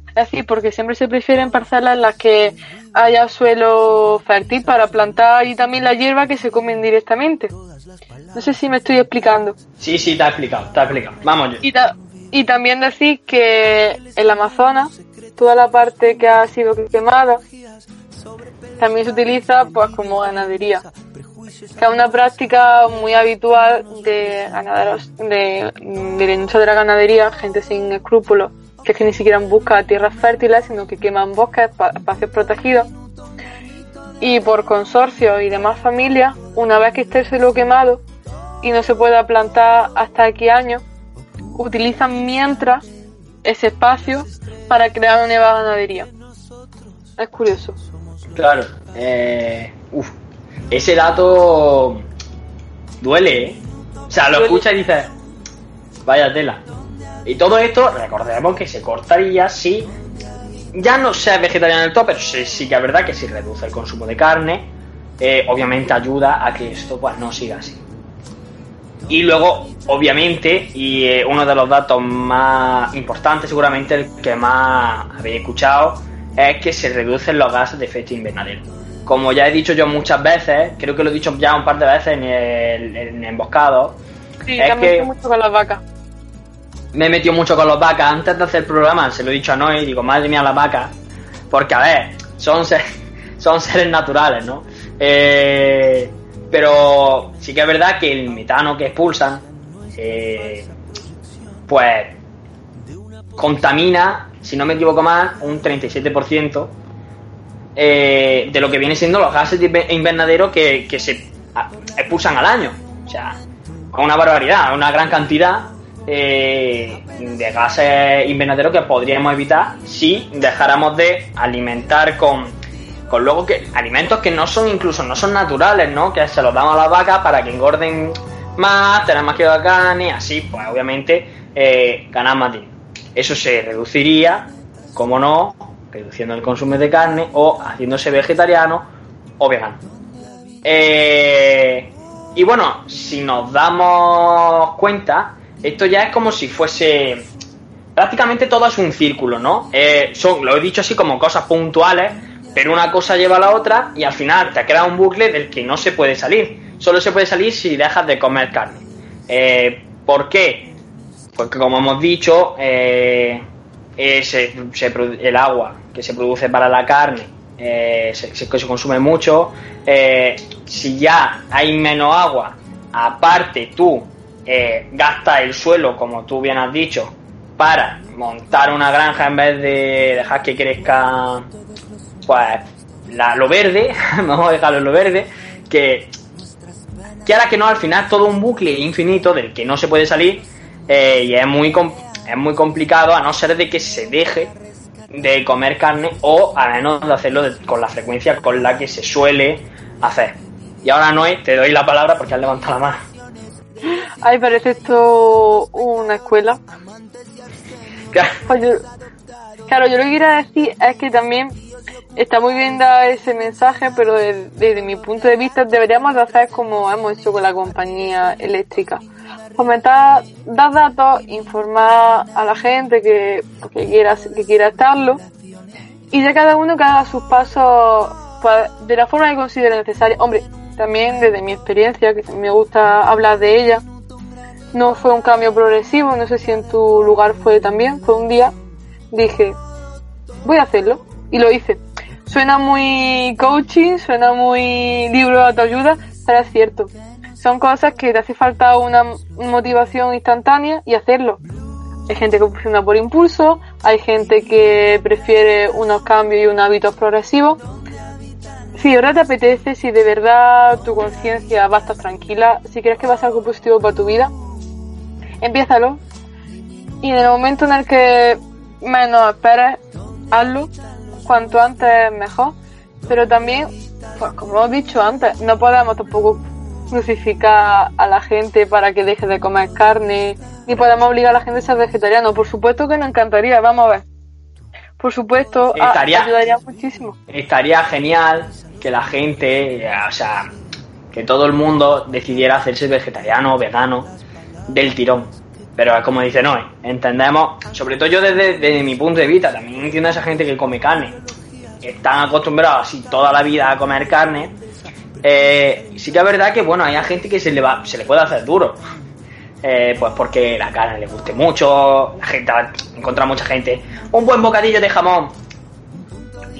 Es decir, porque siempre se prefieren parcelas en las que haya suelo fértil para plantar y también la hierba que se comen directamente. No sé si me estoy explicando. Sí, sí, te ha explicado, te ha explicado. Vamos yo. Y, ta- y también decir que el Amazonas, toda la parte que ha sido quemada, también se utiliza pues como ganadería. Que es una práctica muy habitual de ganaderos, de, de la industria de la ganadería, gente sin escrúpulos, que es que ni siquiera busca tierras fértiles, sino que queman bosques, pa- espacios protegidos. Y por consorcios y demás familias, una vez que esté el suelo quemado y no se pueda plantar hasta aquí años, utilizan mientras ese espacio para crear una nueva ganadería. Es curioso. Claro. Eh, uf, ese dato duele, ¿eh? O sea, lo Duele. escuchas y dices, vaya tela. Y todo esto, recordemos que se cortaría si ya no sea vegetariano del todo, pero sí, sí que es verdad que si reduce el consumo de carne, eh, obviamente ayuda a que esto pues no siga así. Y luego, obviamente, y eh, uno de los datos más importantes, seguramente el que más habéis escuchado, es que se reducen los gases de efecto invernadero. como ya he dicho yo muchas veces, creo que lo he dicho ya un par de veces en el en Emboscado, Sí, Es también que- mucho con las vacas. Me he metido mucho con los vacas. Antes de hacer el programa, se lo he dicho a Noé, digo, madre mía, las vacas. Porque, a ver, son, ser- son seres naturales, ¿no? Eh, pero sí que es verdad que el metano que expulsan, eh, pues, contamina, si no me equivoco más, un 37% eh, de lo que viene siendo los gases de inver- invernadero que, que se expulsan al año. O sea, una barbaridad, una gran cantidad eh, de gases invernaderos que podríamos evitar si dejáramos de alimentar con, con luego que alimentos que no son incluso no son naturales, ¿no? Que se los damos a las vacas para que engorden más, tener más kilo de carne, así, pues obviamente eh, ganar más. Eso se reduciría, como no, reduciendo el consumo de carne o haciéndose vegetariano o vegano. Eh, y bueno, si nos damos cuenta, esto ya es como si fuese. Prácticamente todo es un círculo, ¿no? Eh, lo he dicho así como cosas puntuales, pero una cosa lleva a la otra y al final te queda un bucle del que no se puede salir. Solo se puede salir si dejas de comer carne. Eh, ¿Por qué? Porque como hemos dicho, eh, eh, el agua que se produce para la carne eh, se, consume mucho. si ya hay menos agua, aparte tú eh, gastas el suelo, como tú bien has dicho, para montar una granja en vez de dejar que crezca pues la- lo verde, vamos a dejarlo en lo verde, que ahora que no, al final todo un bucle infinito del que no se puede salir eh, y es muy, es muy complicado a no ser de que se deje de comer carne o a menos de hacerlo con la frecuencia con la que se suele hacer. Y ahora Noé, te doy la palabra porque has levantado la mano. Ay, parece esto una escuela. Pues yo- claro, yo lo que quiero decir es que también está muy bien dar ese mensaje, pero de- desde mi punto de vista deberíamos de hacer como hemos hecho con la compañía eléctrica. Comentar, dar datos, informar a la gente que, que quiera, que quiera estarlo y de cada uno que haga sus pasos pues, de la forma que considere necesaria. Hombre, también desde mi experiencia, que me gusta hablar de ella, no fue un cambio progresivo, no sé si en tu lugar fue también, fue un día, dije, voy a hacerlo, y lo hice. Suena muy coaching, suena muy libro de autoayuda, pero es cierto. Son cosas que te hace falta una motivación instantánea y hacerlo. Hay gente que funciona por impulso, hay gente que prefiere unos cambios y unos hábitos progresivos. Si verdad te apetece, si de verdad tu conciencia va a estar tranquila, si crees que va a ser algo positivo para tu vida, empiézalo. Y en el momento en el que menos esperes, hazlo. Cuanto antes mejor. Pero también, pues como hemos dicho antes, no podemos tampoco crucificar a la gente para que deje de comer carne, ni podemos obligar a la gente a ser vegetariano. Por supuesto que nos encantaría, vamos a ver. Por supuesto, a- Estaría- ayudaría muchísimo. estaría genial que la gente, o sea, que todo el mundo decidiera hacerse vegetariano o vegano del tirón. Pero como dice Noé, entendemos, sobre todo yo desde, mi punto de vista, también entiendo a esa gente que come carne, que están acostumbrados así toda la vida a comer carne. Eh, sí que es verdad que, bueno, hay gente que se le, va, se le puede hacer duro. Eh, pues porque la carne le guste mucho, la gente encuentra mucha gente. Un buen bocadillo de jamón,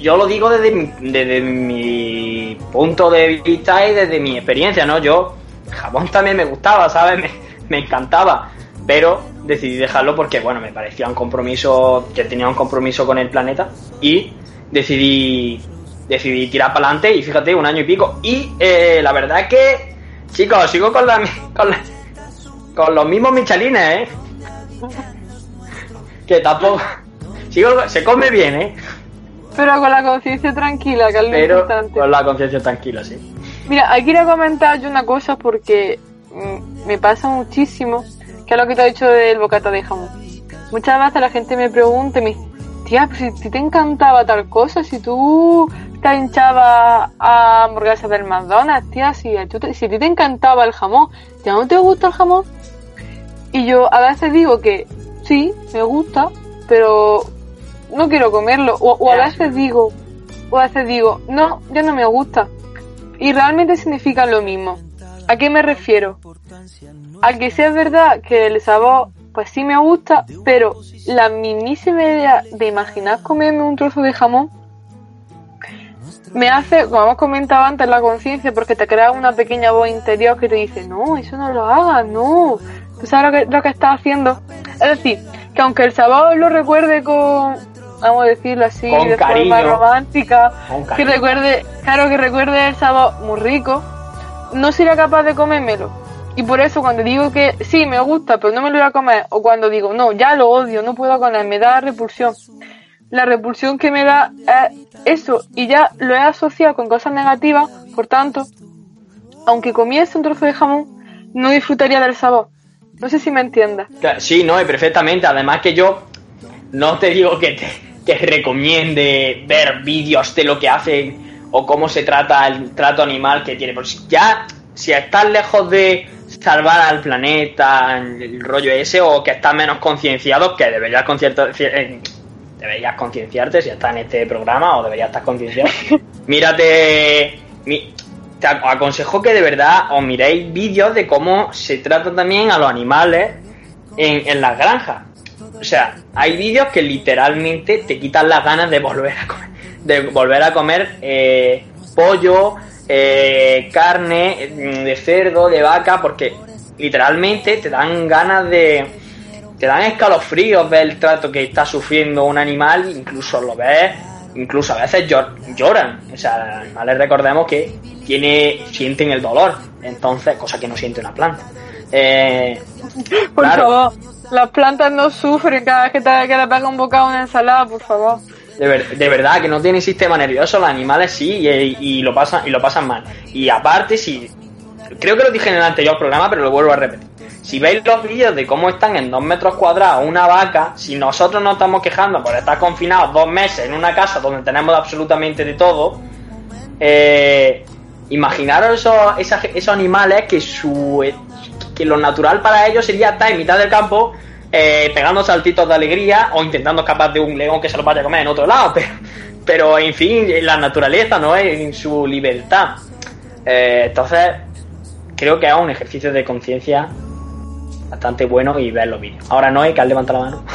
yo lo digo desde mi, desde mi punto de vista y desde mi experiencia, ¿no? Yo, jamón también me gustaba, ¿sabes? Me, encantaba, pero decidí dejarlo porque, bueno, me parecía un compromiso, que tenía un compromiso con el planeta y decidí, decidí tirar para adelante y fíjate, un año y pico. Y eh, la verdad es que, chicos, sigo con, la, con, con los mismos michalines, ¿eh? Que tampoco... Sigo, se come bien, ¿eh? Pero con la conciencia tranquila, que es lo pero importante. con la conciencia tranquila, sí. Mira, aquí quiero comentar yo una cosa porque mm, me pasa muchísimo, que es lo que te he dicho del bocata de jamón. Muchas veces la gente me pregunta me dice, tía, pues si, te encantaba tal cosa, si tú te hinchabas a hamburguesas del McDonald's, tía, si a, te- si a ti te encantaba el jamón, ¿ya no te gusta el jamón? Y yo a veces digo que sí, me gusta, pero no quiero comerlo. O, o a veces digo, o a veces digo, no, ya no me gusta. Y realmente significan lo mismo. ¿A qué me refiero? A que sea verdad que el sabor, pues sí me gusta, pero la mismísima idea de imaginar comerme un trozo de jamón me hace, como hemos comentado antes, la conciencia, porque te crea una pequeña voz interior que te dice, no, eso no lo hagas, no, tú sabes lo que, lo que estás haciendo. Es decir, que aunque el sabor lo recuerde con, vamos a decirlo así, Con de cariño. forma romántica, que recuerde, claro que recuerde el sabor muy rico, no sería capaz de comérmelo. Y por eso cuando digo que sí, me gusta, pero no me lo voy a comer, o cuando digo, no, ya lo odio, no puedo con él, me da repulsión. La repulsión que me da es eso, y ya lo he asociado con cosas negativas, por tanto, aunque comiese un trozo de jamón, no disfrutaría del sabor. No sé si me entiendes. Claro, Sí, no, y perfectamente. Además que yo no te digo que te que recomiende ver vídeos de lo que hacen o cómo se trata el trato animal que tiene. Porque si ya, si estás lejos de salvar al planeta, el rollo ese, o que estás menos concienciado, que deberías eh, deberías concienciarte si estás en este programa o deberías estar concienciado. Mírate. mi- te ac- aconsejo que de verdad os miréis vídeos de cómo se trata también a los animales en, en las granjas. O sea, hay vídeos que literalmente te quitan las ganas de volver a comer, de volver a comer eh, pollo, eh, carne mm, de cerdo, de vaca, porque literalmente te dan ganas de, te dan escalofríos ver el trato que está sufriendo un animal, incluso lo ves, incluso a veces llor- lloran. O sea, los animales recordemos que tiene, sienten el dolor, entonces, cosa que no siente una planta. Eh, Por Claro. favor, las plantas no sufren cada vez que te que le un bocado una ensalada, por favor. De, ver- de verdad que no tienen sistema nervioso, los animales sí, y, lo pasan y lo pasan mal. Y aparte, si creo que lo dije en el anterior programa, pero lo vuelvo a repetir. Si veis los vídeos de cómo están en dos metros cuadrados una vaca, si nosotros nos estamos quejando por estar confinados dos meses en una casa donde tenemos absolutamente de todo, eh, imaginaros esos, esos animales que su que lo natural para ellos sería estar en mitad del campo eh, pegando saltitos de alegría o intentando escapar de un león que se lo vaya a comer en otro lado, pero, pero en fin, la naturaleza, ¿no? En su libertad. Eh, entonces, creo que es un ejercicio de conciencia bastante bueno y ver los vídeos. Ahora no hay que levanta la mano.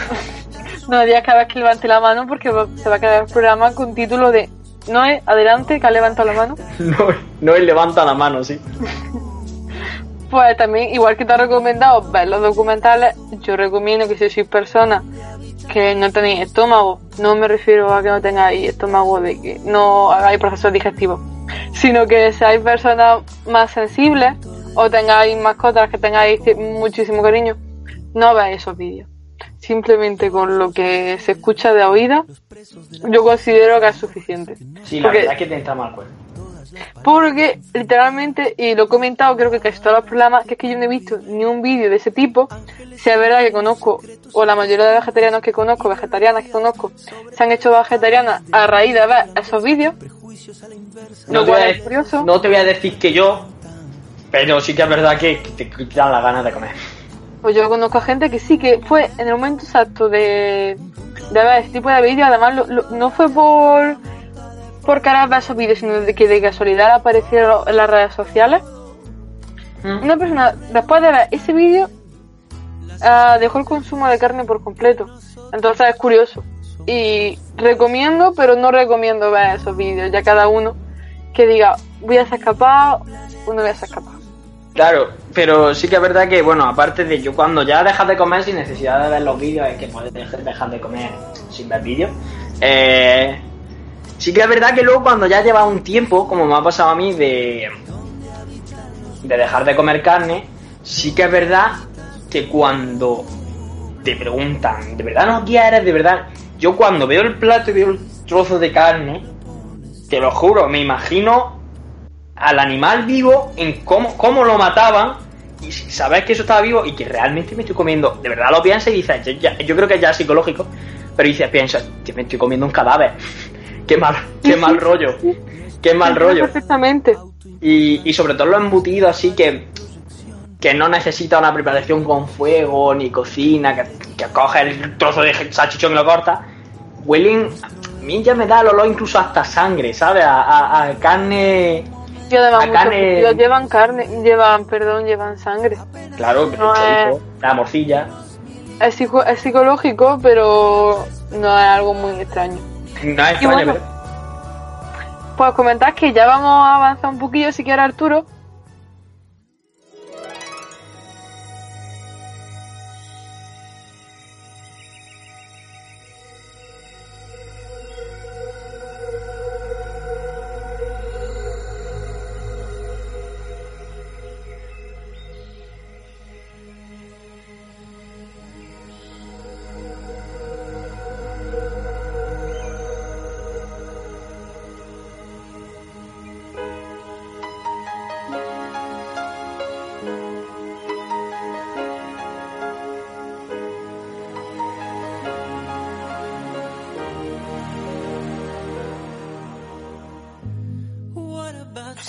No digas cada vez que levante la mano porque se va a quedar el programa con título de No es adelante, que ha levantado la mano. No, no es levanta la mano, sí. Pues también, igual que te he recomendado ver los documentales, yo recomiendo que si sois personas que no tenéis estómago, no me refiero a que no tengáis estómago de que no hagáis procesos digestivos, sino que seáis personas más sensibles o tengáis mascotas que tengáis muchísimo cariño, no veáis esos vídeos. Simplemente con lo que se escucha de oída, yo considero que es suficiente. Sí, la Porque- verdad es que te entra mal cuerpo. Porque literalmente, y lo he comentado creo que casi todos los programas, que es que yo no he visto ni un vídeo de ese tipo, sea verdad que conozco, o la mayoría de vegetarianos que conozco, vegetarianas que conozco, se han hecho vegetarianas a raíz de ver esos vídeos. No te, voy a, es curioso. no te voy a decir que yo, pero sí que es verdad que que te quitan las ganas de comer. Pues yo conozco a gente que sí, que fue en el momento exacto de, de ver ese tipo de vídeos, además lo- lo- no fue por por cara ver esos vídeos, sino de que de casualidad aparecieron en las redes sociales. Mm. Una persona, después de ver ese vídeo, ah, dejó el consumo de carne por completo. Entonces es curioso. Y recomiendo, pero no recomiendo ver esos vídeos. Ya cada uno que diga, voy a ser capaz o no voy a ser capaz. Claro, pero sí que es verdad que, bueno, aparte de yo cuando ya dejas de comer sin necesidad de ver los vídeos, es que puedes dejar dejar de comer sin ver vídeos. Eh, sí que es verdad que luego cuando ya lleva un tiempo, como me ha pasado a mí, de, de dejar de comer carne, sí que es verdad que cuando te preguntan, ¿de verdad no quieres? ¿De verdad? Yo cuando veo el plato y veo el trozo de carne, te lo juro, me imagino al animal vivo en cómo, cómo lo mataban y sabes que eso estaba vivo y que realmente me estoy comiendo, de verdad lo piensas y dices, yo, yo creo que ya es psicológico, pero dices, piensas, me estoy comiendo un cadáver, qué mal, qué mal rollo, qué mal rollo. Perfectamente. Y, y sobre todo lo embutido así que, que no necesita una preparación con fuego ni cocina, que, que coges el trozo de salchichón y lo cortas, huelen, mí ya me da el olor incluso hasta sangre, ¿sabes? A, a- a carne. Y además La muchos carne- llevan carne, llevan, perdón, llevan sangre. Claro, el No, la morcilla. Es, es psicológico, pero no es algo muy extraño. Y bueno, Pues comentar que ya vamos a avanzar un poquillo si quiere Arturo.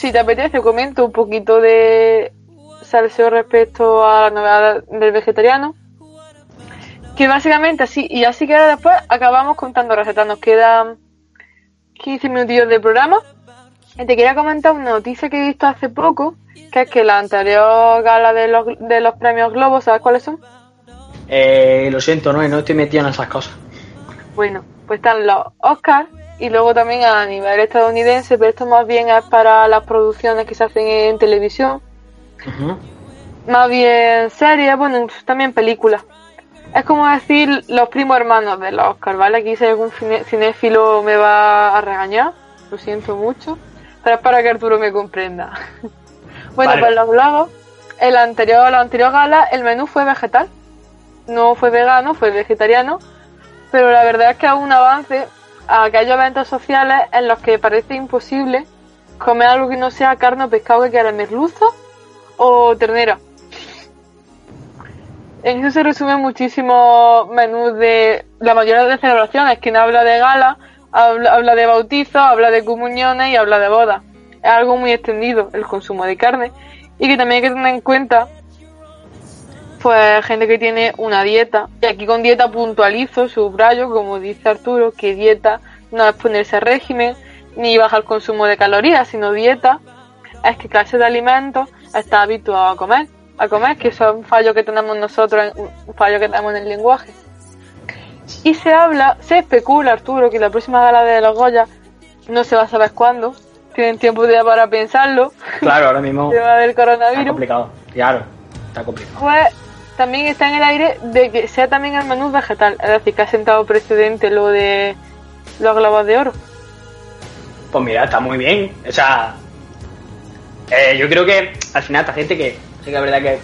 Si te apetece, comento un poquito de salseo respecto a la novedad del vegetariano. Que básicamente así, y así que ahora después acabamos contando recetas. Nos quedan 15 minutillos de programa. Y te quería comentar una noticia que he visto hace poco, que es que la anterior gala de los, de los premios Globo, ¿sabes cuáles son? Eh, lo siento, no, no estoy metido en esas cosas. Bueno, pues están los Oscars y luego también a nivel estadounidense, pero esto más bien es para las producciones que se hacen en televisión, más bien series, bueno, también películas. Es como decir los primos hermanos de los Oscars, ¿vale? Aquí si algún cinéfilo me va a regañar, lo siento mucho, pero es para que Arturo me comprenda. bueno, Vale. pues los globos, el anterior, la anterior gala, el menú fue vegetal, no fue vegano, fue vegetariano, pero la verdad es que es un avance a aquellos eventos sociales en los que parece imposible comer algo que no sea carne o pescado que quiera merluza o ternera. En eso se resumen muchísimos menús de la mayoría de celebraciones. Quien habla de gala, habla, habla de bautizos, habla de comuniones y habla de bodas. Es algo muy extendido el consumo de carne y que también hay que tener en cuenta pues gente que tiene una dieta. Y aquí con dieta puntualizo, subrayo, como dice Arturo, que dieta no es ponerse a régimen ni bajar el consumo de calorías, sino dieta es que clase de alimentos está habituado a comer, a comer, que eso es un fallo que tenemos nosotros, un fallo que tenemos en el lenguaje. Y se habla, se especula, Arturo, que la próxima gala de los Goya no se va a saber cuándo, tienen tiempo de para pensarlo, Claro, ahora mismo tema del está coronavirus. complicado. Claro, está complicado. Pues también está en el aire de que sea también el menú vegetal, es decir, que ha sentado precedente lo de los globos de oro. Pues mira, está muy bien. O sea, eh, yo creo que al final esta gente que sí que es verdad que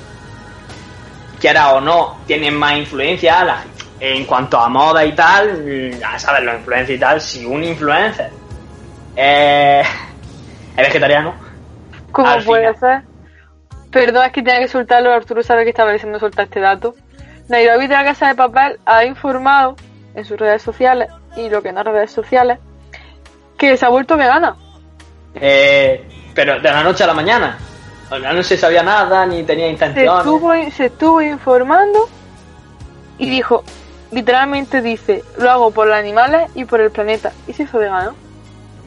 quiera o no tienen más influencia la- en cuanto a moda y tal, ya sabes, los influencers y tal, si un influencer eh, es vegetariano, ¿Cómo puede final. ser? Perdón, es que tenía que soltarlo, Arturo sabe que estaba diciendo soltar este dato. Nairobi de la Casa de Papel ha informado en sus redes sociales y lo que no redes sociales que se ha vuelto vegana. eh, pero de la noche a la mañana. No se sabía nada, ni tenía Se intenciones. estuvo, se estuvo informando y dijo, literalmente dice, lo hago por los animales y por el planeta. Y se hizo vegano.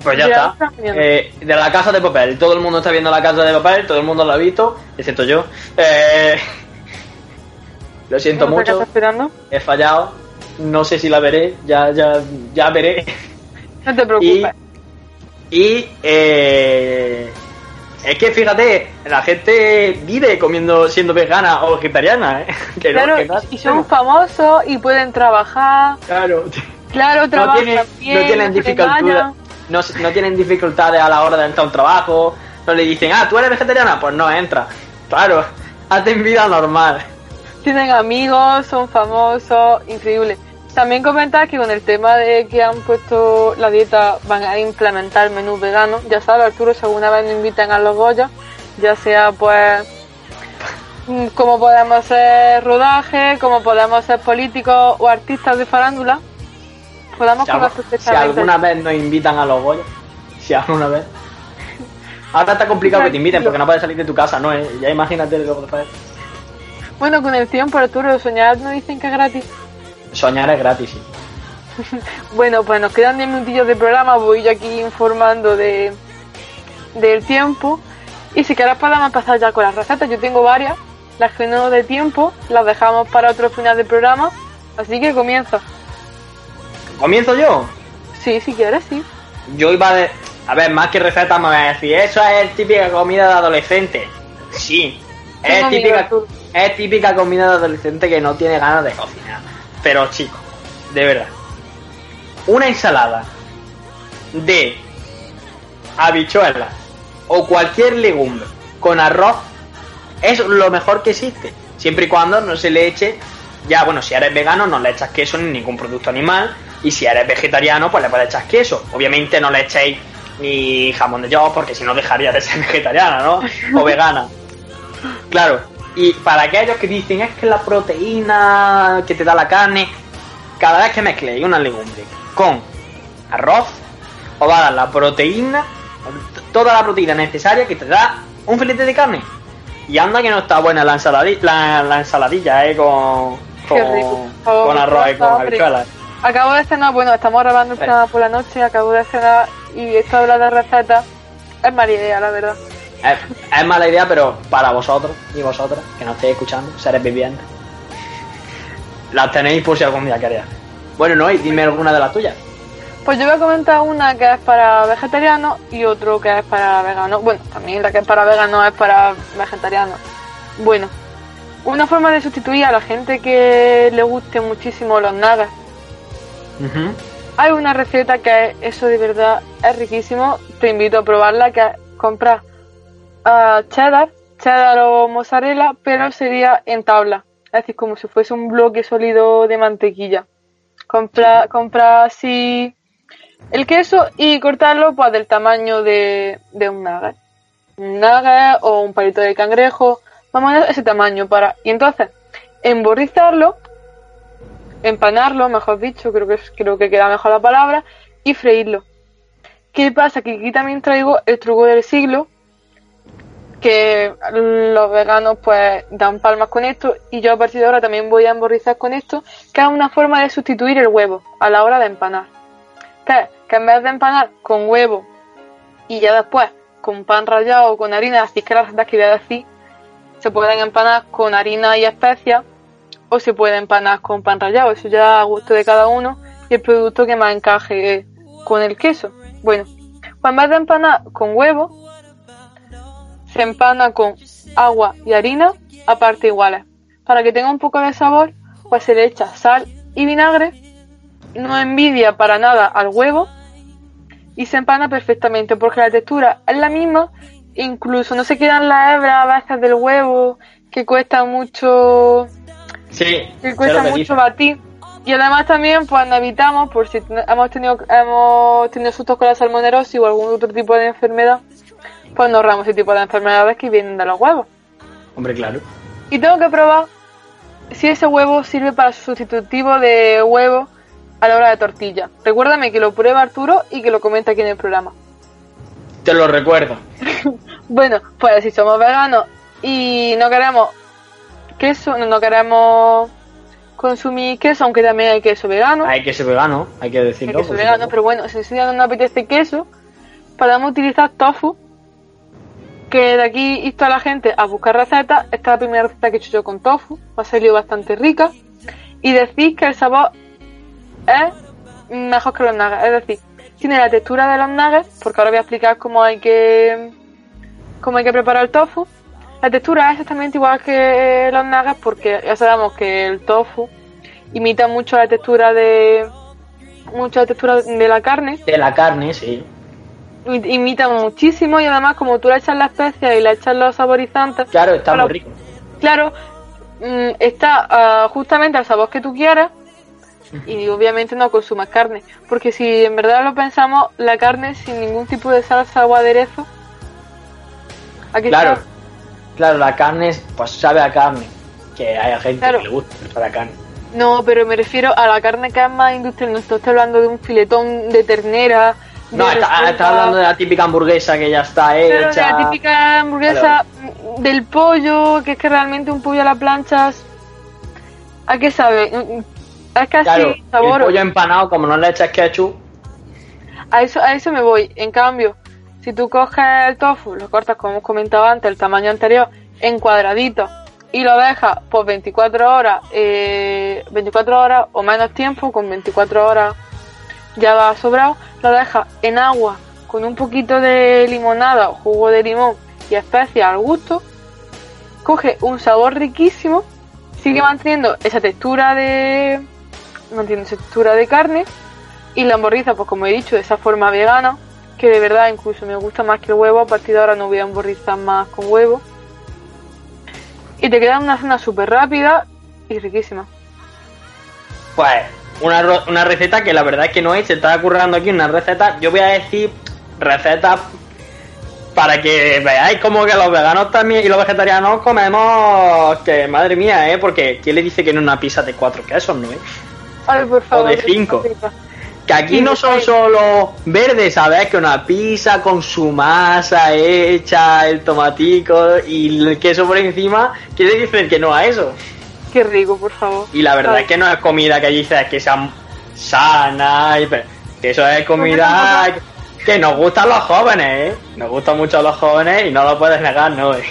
Pues ya está. Eh, de la casa de papel. Todo el mundo está viendo la casa de papel, todo el mundo la ha visto, excepto yo. Eh, lo siento mucho, esperando. he fallado. No sé si la veré, ya, ya, ya veré. No te preocupes. y eh, es que fíjate, la gente vive comiendo, siendo vegana o vegetariana, ¿eh? Que no, Claro, que y son famosos y pueden trabajar. Claro. Claro, no trabajan tienen, bien, no tienen engañan. No, no tienen dificultades a la hora de entrar a un trabajo no le dicen ah tú eres vegetariana pues no entra claro hacen vida normal Tienen amigos, son famosos, increíble. También comentar que con el tema de que han puesto la dieta, van a implementar menús veganos. Ya sabes, Arturo, si alguna vez nos invitan a los Goya, ya sea pues mm, como podemos ser rodaje, como podemos ser políticos o artistas de farándula, podamos si, algu- si alguna vez nos invitan a los Goya si alguna vez ahora está complicado que te inviten porque no puedes salir de tu casa no ¿Eh? ya imagínate lo que puedes. Bueno, con el tiempo, Arturo, soñar no dicen que es gratis. soñar es gratis sí. Bueno, pues nos quedan 10 minutillos de programa, voy yo aquí informando de del tiempo. Y si quieres podemos pasar ya con las recetas, yo tengo varias, las que no de tiempo, las dejamos para otro final del programa, así que comienza. ¿Comienzo yo? Sí, si quieres, sí. Yo iba a... de- A ver, más que receta me voy a decir, eso es típica comida de adolescente. Sí, es típica, es típica comida de adolescente que no tiene ganas de cocinar. Pero chicos, de verdad, una ensalada de habichuelas o cualquier legumbre con arroz es lo mejor que existe. Siempre y cuando no se le eche, ya bueno, si eres vegano no le echas queso ni ningún producto animal. Y si eres vegetariano, pues le puedes echar queso. Obviamente no le echéis ni jamón de york porque si no dejaría de ser vegetariana, ¿no? O vegana. Claro. Y para aquellos que dicen es que la proteína que te da la carne, cada vez que mezcléis una legumbre con arroz, os va a dar la proteína, toda la proteína necesaria que te da un filete de carne. Y anda que no está buena la ensaladilla, la, la ensaladilla, eh, con, con, rico. Con arroz y con habichuelas. Acabo de cenar, bueno, estamos grabando programa por la noche, acabo de cenar y esto de hablar de recetas es mala idea, la verdad. Es, es mala idea, pero para vosotros y vosotras, que nos estéis escuchando, seres vivientes, las tenéis por si algún día queréis. Bueno, no, y dime alguna de las tuyas. Pues yo voy a comentar una que es para vegetarianos y otro que es para veganos. Bueno, también la que es para veganos es para vegetarianos. Bueno, una forma de sustituir a la gente que le guste muchísimo los Hay una receta que es, eso de verdad es riquísimo. Te invito a probarla, que es comprar ah, cheddar, cheddar o mozzarella, pero sería en tabla. Es decir, como si fuese un bloque sólido de mantequilla. Compra, compra así el queso y cortarlo pues del tamaño de, de un nugget. Un nugget o un palito de cangrejo, o menos ese tamaño para. Y entonces, emborrizarlo, empanarlo, mejor dicho, creo que es- creo que queda mejor la palabra, y freírlo. ¿Qué pasa? Que aquí también traigo el truco del siglo, que los veganos pues dan palmas con esto y yo a partir de ahora también voy a emborrizar con esto, que es una forma de sustituir el huevo a la hora de empanar. Que que en vez de empanar con huevo y ya después con pan rallado o con harina, así que las que voy a decir se pueden empanar con harina y especias o se puede empanar con pan rallado, eso ya a gusto de cada uno y el producto que más encaje con el queso. Bueno, pues en vez empanar con huevo, se empana con agua y harina a partes iguales. Para que tenga un poco de sabor, pues se le echa sal y vinagre, no envidia para nada al huevo y se empana perfectamente porque la textura es la misma, incluso no se quedan las hebras a del huevo que cuesta mucho Sí, que cuesta que mucho batir. Y además también pues nos evitamos, por si hemos tenido hemos tenido sustos con la salmonerosis o algún otro tipo de enfermedad, pues nos ahorramos ese tipo de enfermedades que vienen de los huevos. Hombre, claro. Y tengo que probar si ese huevo sirve para sustitutivo de huevo a la hora de tortilla. Recuérdame que lo prueba Arturo y que lo comenta aquí en el programa. Te lo recuerdo. Bueno, pues si somos veganos y no queremos queso, no, no queremos consumir queso, aunque también hay queso vegano. Hay que ser vegano, hay que hay decirlo. queso por vegano, supuesto. pero bueno, si no nos apetece queso, podemos utilizar tofu. Que de aquí insto a la gente a buscar recetas. Esta es la primera receta que he hecho yo con tofu. Me ha salido bastante rica. Y decís que el sabor es mejor que los nuggets. Es decir, tiene la textura de los nuggets, porque ahora voy a explicar cómo hay que cómo hay que preparar el tofu. La textura es exactamente igual que los nuggets, porque ya sabemos que el tofu imita mucho la textura de mucho la textura de la carne, De la carne, sí. imita muchísimo y además como tú le echas la especia y le echas los saborizantes, Claro, está Claro. muy rico. claro, mm, está ah, justamente al sabor que tú quieras y obviamente no consumas carne, porque si en verdad lo pensamos, la carne sin ningún tipo de salsa o aderezo, aquí Claro. está, Claro, la carne, pues sabe a carne. Que hay gente Claro. que le gusta sabe a carne. no, pero me refiero a la carne que es más industrial, no estoy hablando de un filetón de ternera, No, está, hablando de la típica hamburguesa que ya está Claro, de hecha. la típica hamburguesa mm, del pollo, que es que realmente un pollo a la plancha, es- ¿a qué sabe? Mm, Es que así, Claro, sabor. el pollo empanado, como no le echas ketchup, A eso, a eso me voy. En cambio, si tú coges el tofu, lo cortas como hemos comentado antes, el tamaño anterior, en cuadraditos y lo dejas por 24 horas, eh, 24 horas o menos tiempo, con 24 horas ya va sobrado, lo dejas en agua con un poquito de limonada o jugo de limón y especias al gusto, coge un sabor riquísimo, sigue manteniendo esa textura de mantiene esa textura de carne y la hamburguesa, pues como he dicho, de esa forma vegana, que de verdad incluso me gusta más que el huevo, a partir de ahora no voy a hamburguesas más con huevo. Y te queda una cena súper rápida y riquísima. pues una, una receta que la verdad es que no es, se está currando aquí una receta, yo voy a decir recetas para que veáis como que los veganos también y los vegetarianos comemos que madre mía, ¿eh? Porque ¿quién le dice que no una pizza de cuatro quesos, no? Eh? Ay, por favor. de cinco. rica. Que aquí no son solo verdes, ¿sabes? Que una pizza con su masa hecha, el tomatico y el queso por encima, quiere decir que no a eso. Qué rico, por favor. Y la verdad es que no es comida que dices que sea sana, y que eso es comida que nos gusta a los jóvenes, ¿eh? Nos gusta mucho a los jóvenes y no lo puedes negar, ¿no? eh?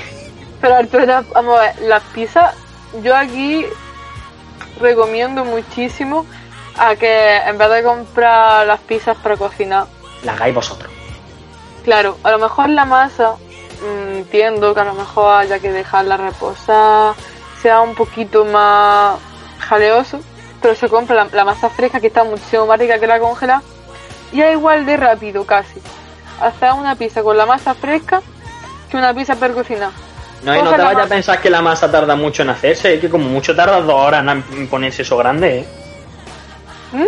Pero Arturo, vamos a ver, las pizzas, yo aquí recomiendo muchísimo a que en vez de comprar las pizzas para cocinar, La hagáis vosotros. Claro, a lo mejor la masa, mm, entiendo que a lo mejor haya que dejarla reposar, sea un poquito más jaleoso, pero se compra la, la masa fresca que está muchísimo más rica que la congelada y es igual de rápido casi. Hacer una pizza con la masa fresca que una pizza per cocinar. No, y no te vayas a pensar que la masa tarda mucho en hacerse, es que como mucho tarda dos horas en ponerse eso grande, ¿eh? ¿Mm?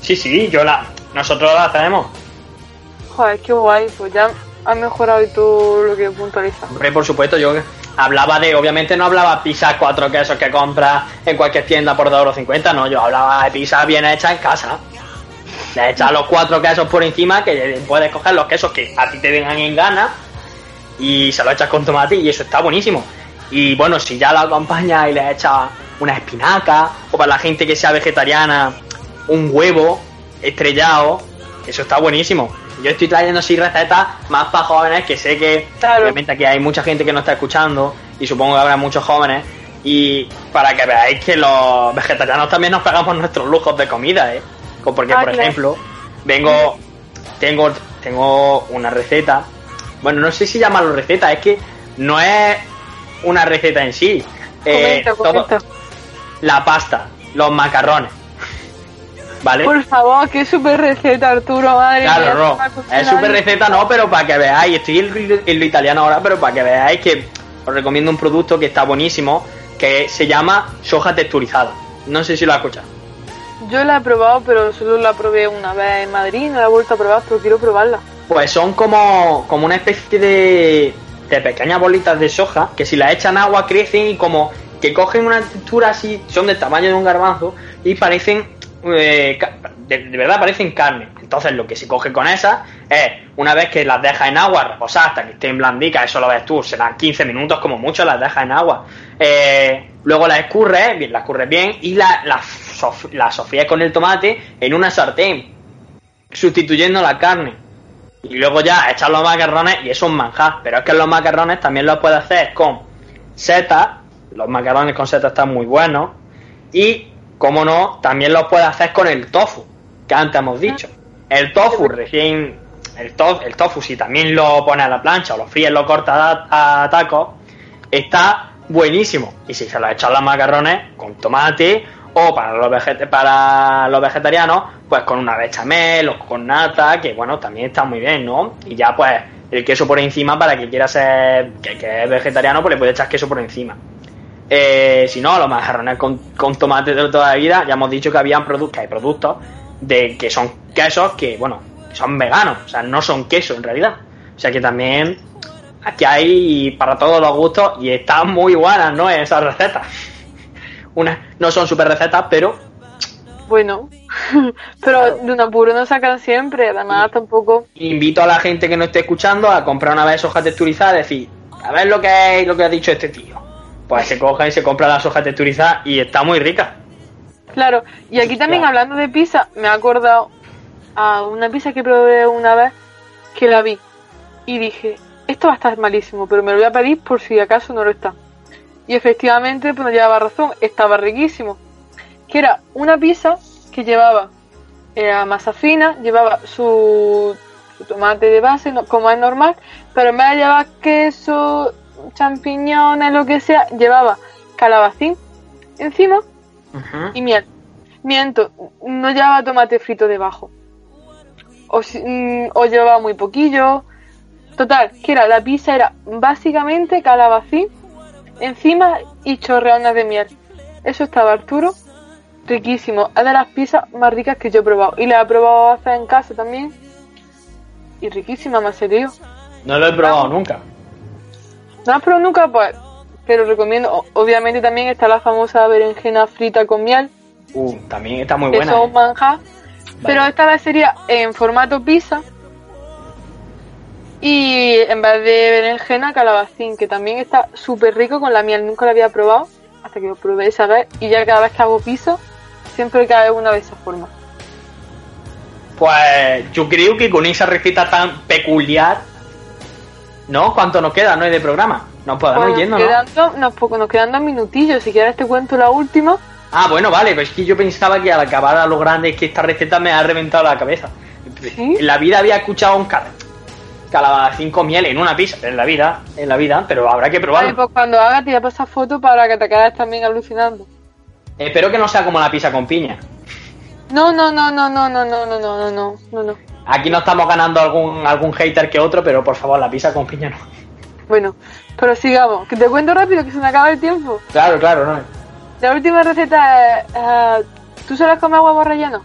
Sí, sí, yo la... Nosotros la hacemos. Joder, qué guay, pues ya ha mejorado y todo lo que puntualiza. Hombre, por supuesto, yo hablaba de... Obviamente no hablaba pizza cuatro quesos que compras en cualquier tienda por 2,50€, no. Yo hablaba de pizza bien hecha en casa. Le echas los cuatro quesos por encima, que puedes coger los quesos que a ti te vengan en gana y se lo echas con tomate y eso está buenísimo. Y bueno, si ya lo acompañas y le echas una espinaca, o para la gente que sea vegetariana, un huevo estrellado, eso está buenísimo. Yo estoy trayendo así recetas más para jóvenes que sé que Claro. obviamente aquí hay mucha gente que no está escuchando y supongo que habrá muchos jóvenes y para que veáis que los vegetarianos también nos pegamos nuestros lujos de comida, ¿eh? Porque, Ah, por claro. ejemplo, vengo, tengo, tengo una receta. Bueno, no sé si llamarlo receta, es que no es una receta en sí. Eh, todo- la pasta, los macarrones. ¿Vale? Por favor, qué super receta, Arturo, madre mía. Claro, no. Es súper receta, no, pero para que veáis, estoy en, en lo italiano ahora, pero para que veáis que os recomiendo un producto que está buenísimo, que se llama soja texturizada. No sé si lo has escuchado. Yo la he probado, pero solo la probé una vez en Madrid no la he vuelto a probar, pero quiero probarla. Pues son como, como una especie de, de pequeñas bolitas de soja que si las echan agua crecen y como que cogen una textura así, son del tamaño de un garbanzo y parecen, eh, de, verdad parecen carne. Entonces lo que se coge con esas es, una vez que las dejas en agua, reposar hasta que estén blandicas, eso lo ves tú, serán 15 minutos como mucho, las dejas en agua. Eh, luego las escurres, bien, las escurres bien y las la, sof- con el tomate en una sartén, sustituyendo la carne. Y luego ya echar los macarrones y eso es un manjar. Pero es que los macarrones también los puedes hacer con setas. Los macarrones con setas están muy buenos. Y, como no, también los puedes hacer con el tofu, que antes hemos dicho. El tofu recién... El, to- el tofu, si también lo pones a la plancha o lo fríes, lo cortas a, a tacos, está buenísimo. Y si se lo echas los macarrones con tomate o para los, veget- para los vegetarianos, pues con una bechamel o con nata, que bueno, también está muy bien, ¿no? Y ya pues el queso por encima para que quiera ser, que, que es vegetariano, pues le puede echar queso por encima. Eh, si no, los macarrones con, con tomate de toda la vida, ya hemos dicho que habían productos, que hay productos de que son quesos que, bueno, son veganos, o sea, no son queso en realidad. O sea que también aquí hay para todos los gustos y están muy buenas, ¿no? Esas recetas. Unas no son super recetas, pero Bueno, pero de un apuro no sacan siempre, además tampoco. invito a la gente que no esté escuchando a comprar una vez hoja texturizada y decir, a ver lo que es lo que ha dicho este tío. Pues se coge y se compra la soja texturizada y está muy rica. Claro, y aquí también Claro. hablando de pizza, me he acordado a una pizza que probé una vez que la vi y dije, esto va a estar malísimo, pero me lo voy a pedir por si acaso no lo está. Y efectivamente, pues no llevaba razón, estaba riquísimo. Que era una pizza que llevaba era masa fina, llevaba su, su tomate de base, no- como es normal, pero en vez de llevar queso, champiñones, lo que sea, llevaba calabacín encima y miel. Miento, no llevaba tomate frito debajo. O, mm, o llevaba muy poquillo. Total, que era la pizza era básicamente calabacín encima y chorreones de miel. Eso estaba Arturo, riquísimo. Es de las pizzas más ricas que yo he probado. Y la he probado a hacer en casa también. Y riquísima, me ha servido. No lo he probado nunca. ¿No la has probado nunca? Pues te lo recomiendo. Obviamente también está la famosa berenjena frita con miel. Uh, también está muy buena. son ¿eh? Pero esta vez sería en formato pizza. Y en vez de berenjena, calabacín, que también está súper rico con la miel. Nunca lo había probado hasta que lo probé esa vez. Y ya cada vez que hago pizza, siempre cae una de esa forma. Pues yo creo que con esa receta tan peculiar, ¿no? ¿Cuánto nos queda, no es de programa? Nos podemos Pues ir yendo, ¿no? quedan dos, nos, nos quedan dos minutillos. Si quieres te cuento la última. Ah, bueno, vale, pero es que yo pensaba que al acabar a lo grande es que esta receta me ha reventado la cabeza. ¿Sí? En la vida había escuchado un cal calabacín con miel en una pizza, en la vida, en la vida, pero habrá que Vale, probarlo. pues cuando haga te voy a pasar foto para que te quedes también alucinando. Espero que no sea como la pizza con piña. No, no, no, no, no, no, no, no, no, no, no. Aquí no estamos ganando algún algún hater que otro, pero por favor, la pizza con piña no. Bueno, pero sigamos. Que te cuento rápido que se me acaba el tiempo. Claro, claro, no. La última receta es... eh, ¿Tú sueles comer huevos rellenos?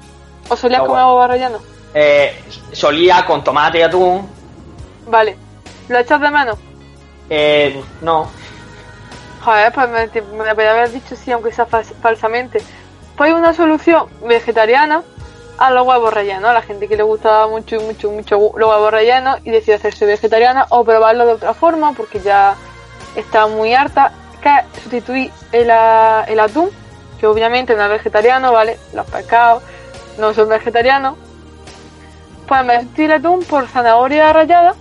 ¿O solías No, comer bueno. huevos rellenos? Eh, solía con tomate y atún. Vale. ¿Lo echas de menos? Eh, no. Joder, pues me, podría haber dicho sí, aunque sea fals- falsamente. Pues hay una solución vegetariana a los huevos rellenos. A la gente que le gusta mucho, mucho, mucho los huevos rellenos y decide hacerse vegetariana o probarlo de otra forma porque ya está muy harta. Que es sustituir el, el atún, que obviamente no es vegetariano, ¿vale? Los pescados no son vegetarianos. Pues de sustituir el atún por zanahoria rallada,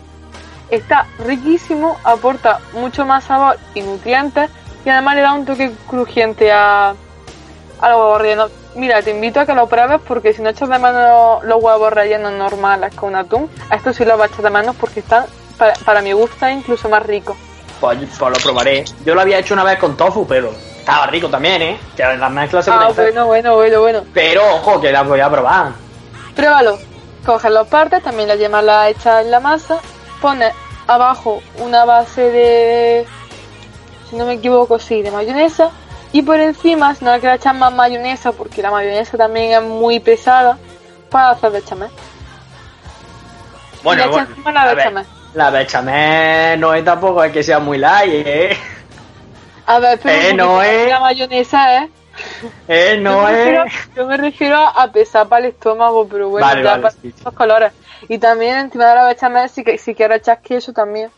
está riquísimo, aporta mucho más sabor y nutrientes y además le da un toque crujiente a, a los huevos rellenos. Mira, te invito a que lo pruebes porque si no echas de menos los huevos rellenos normales con atún, a esto sí los vas a echar de menos porque están, para, para mi gusto, incluso más ricos. Pues, pues lo probaré. Yo lo había hecho una vez con tofu, pero estaba rico también, ¿eh? Que las mezclas se Ah, bueno, bueno, bueno, bueno. Pero ojo, que las voy a probar. Pruébalo. Coges las partes, también las yemas las echas en la masa, pones abajo una base de, si no me equivoco, sí, de mayonesa, y por encima, si no le quieres echar más mayonesa, porque la mayonesa también es muy pesada, puedes hacer bechamel. Bueno, encima la bechamel. la bechamel no es tampoco es que sea muy light, ¿eh? A ver, pero Eh, no es. la mayonesa, ¿eh? Eh, yo, no refiero, es. yo me refiero a pesar para el estómago, pero bueno, Vale, ya vale, para sí, sí. los colores. Y también encima de la bechamel, si, que- si quieres echar queso también.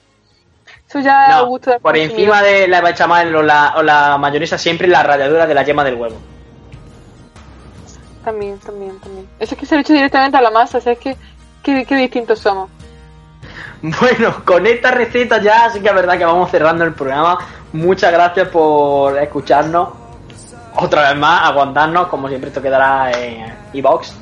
Eso ya es No, al gusto del por encima de la bechamel o la, o la mayonesa siempre la ralladura de la yema del huevo. También, también, también. Eso es que se lo he hecho directamente a la masa, o sea, es que qué, qué distintos somos. Bueno, con esta receta ya sí que es verdad que vamos cerrando el programa. Muchas gracias por escucharnos. Otra vez más, aguantarnos, como siempre esto quedará en iBox.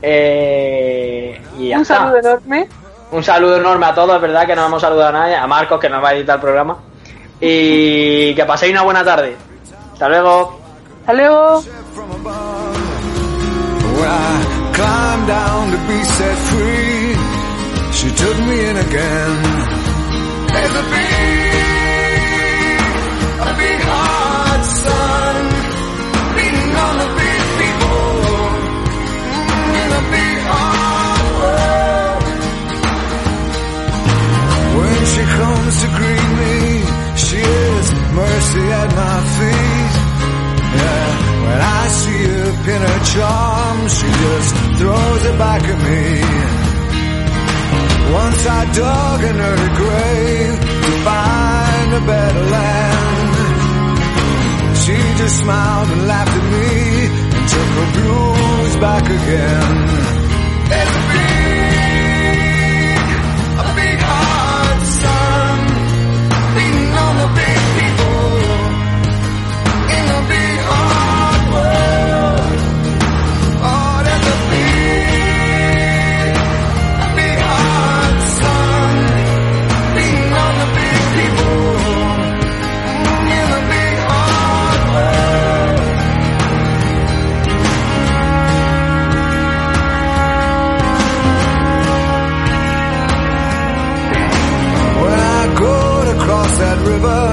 Eh, y ya Un está. saludo enorme. Un saludo enorme a todos, es verdad que no hemos saludado a nadie, a Marcos que nos va a editar el programa. Y que paséis una buena tarde. Hasta luego. Hasta luego. from above. When I climbed down to be set free, she took me in again. at my feet. Yeah, when I see her pin her charm, she just throws it back at me. Once I dug in her grave to find a better land. She just smiled and laughed at me and took her blues back again.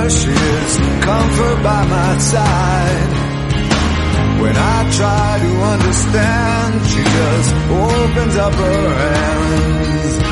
ashes, comfort by my side. When I try to understand, she just opens up her hands.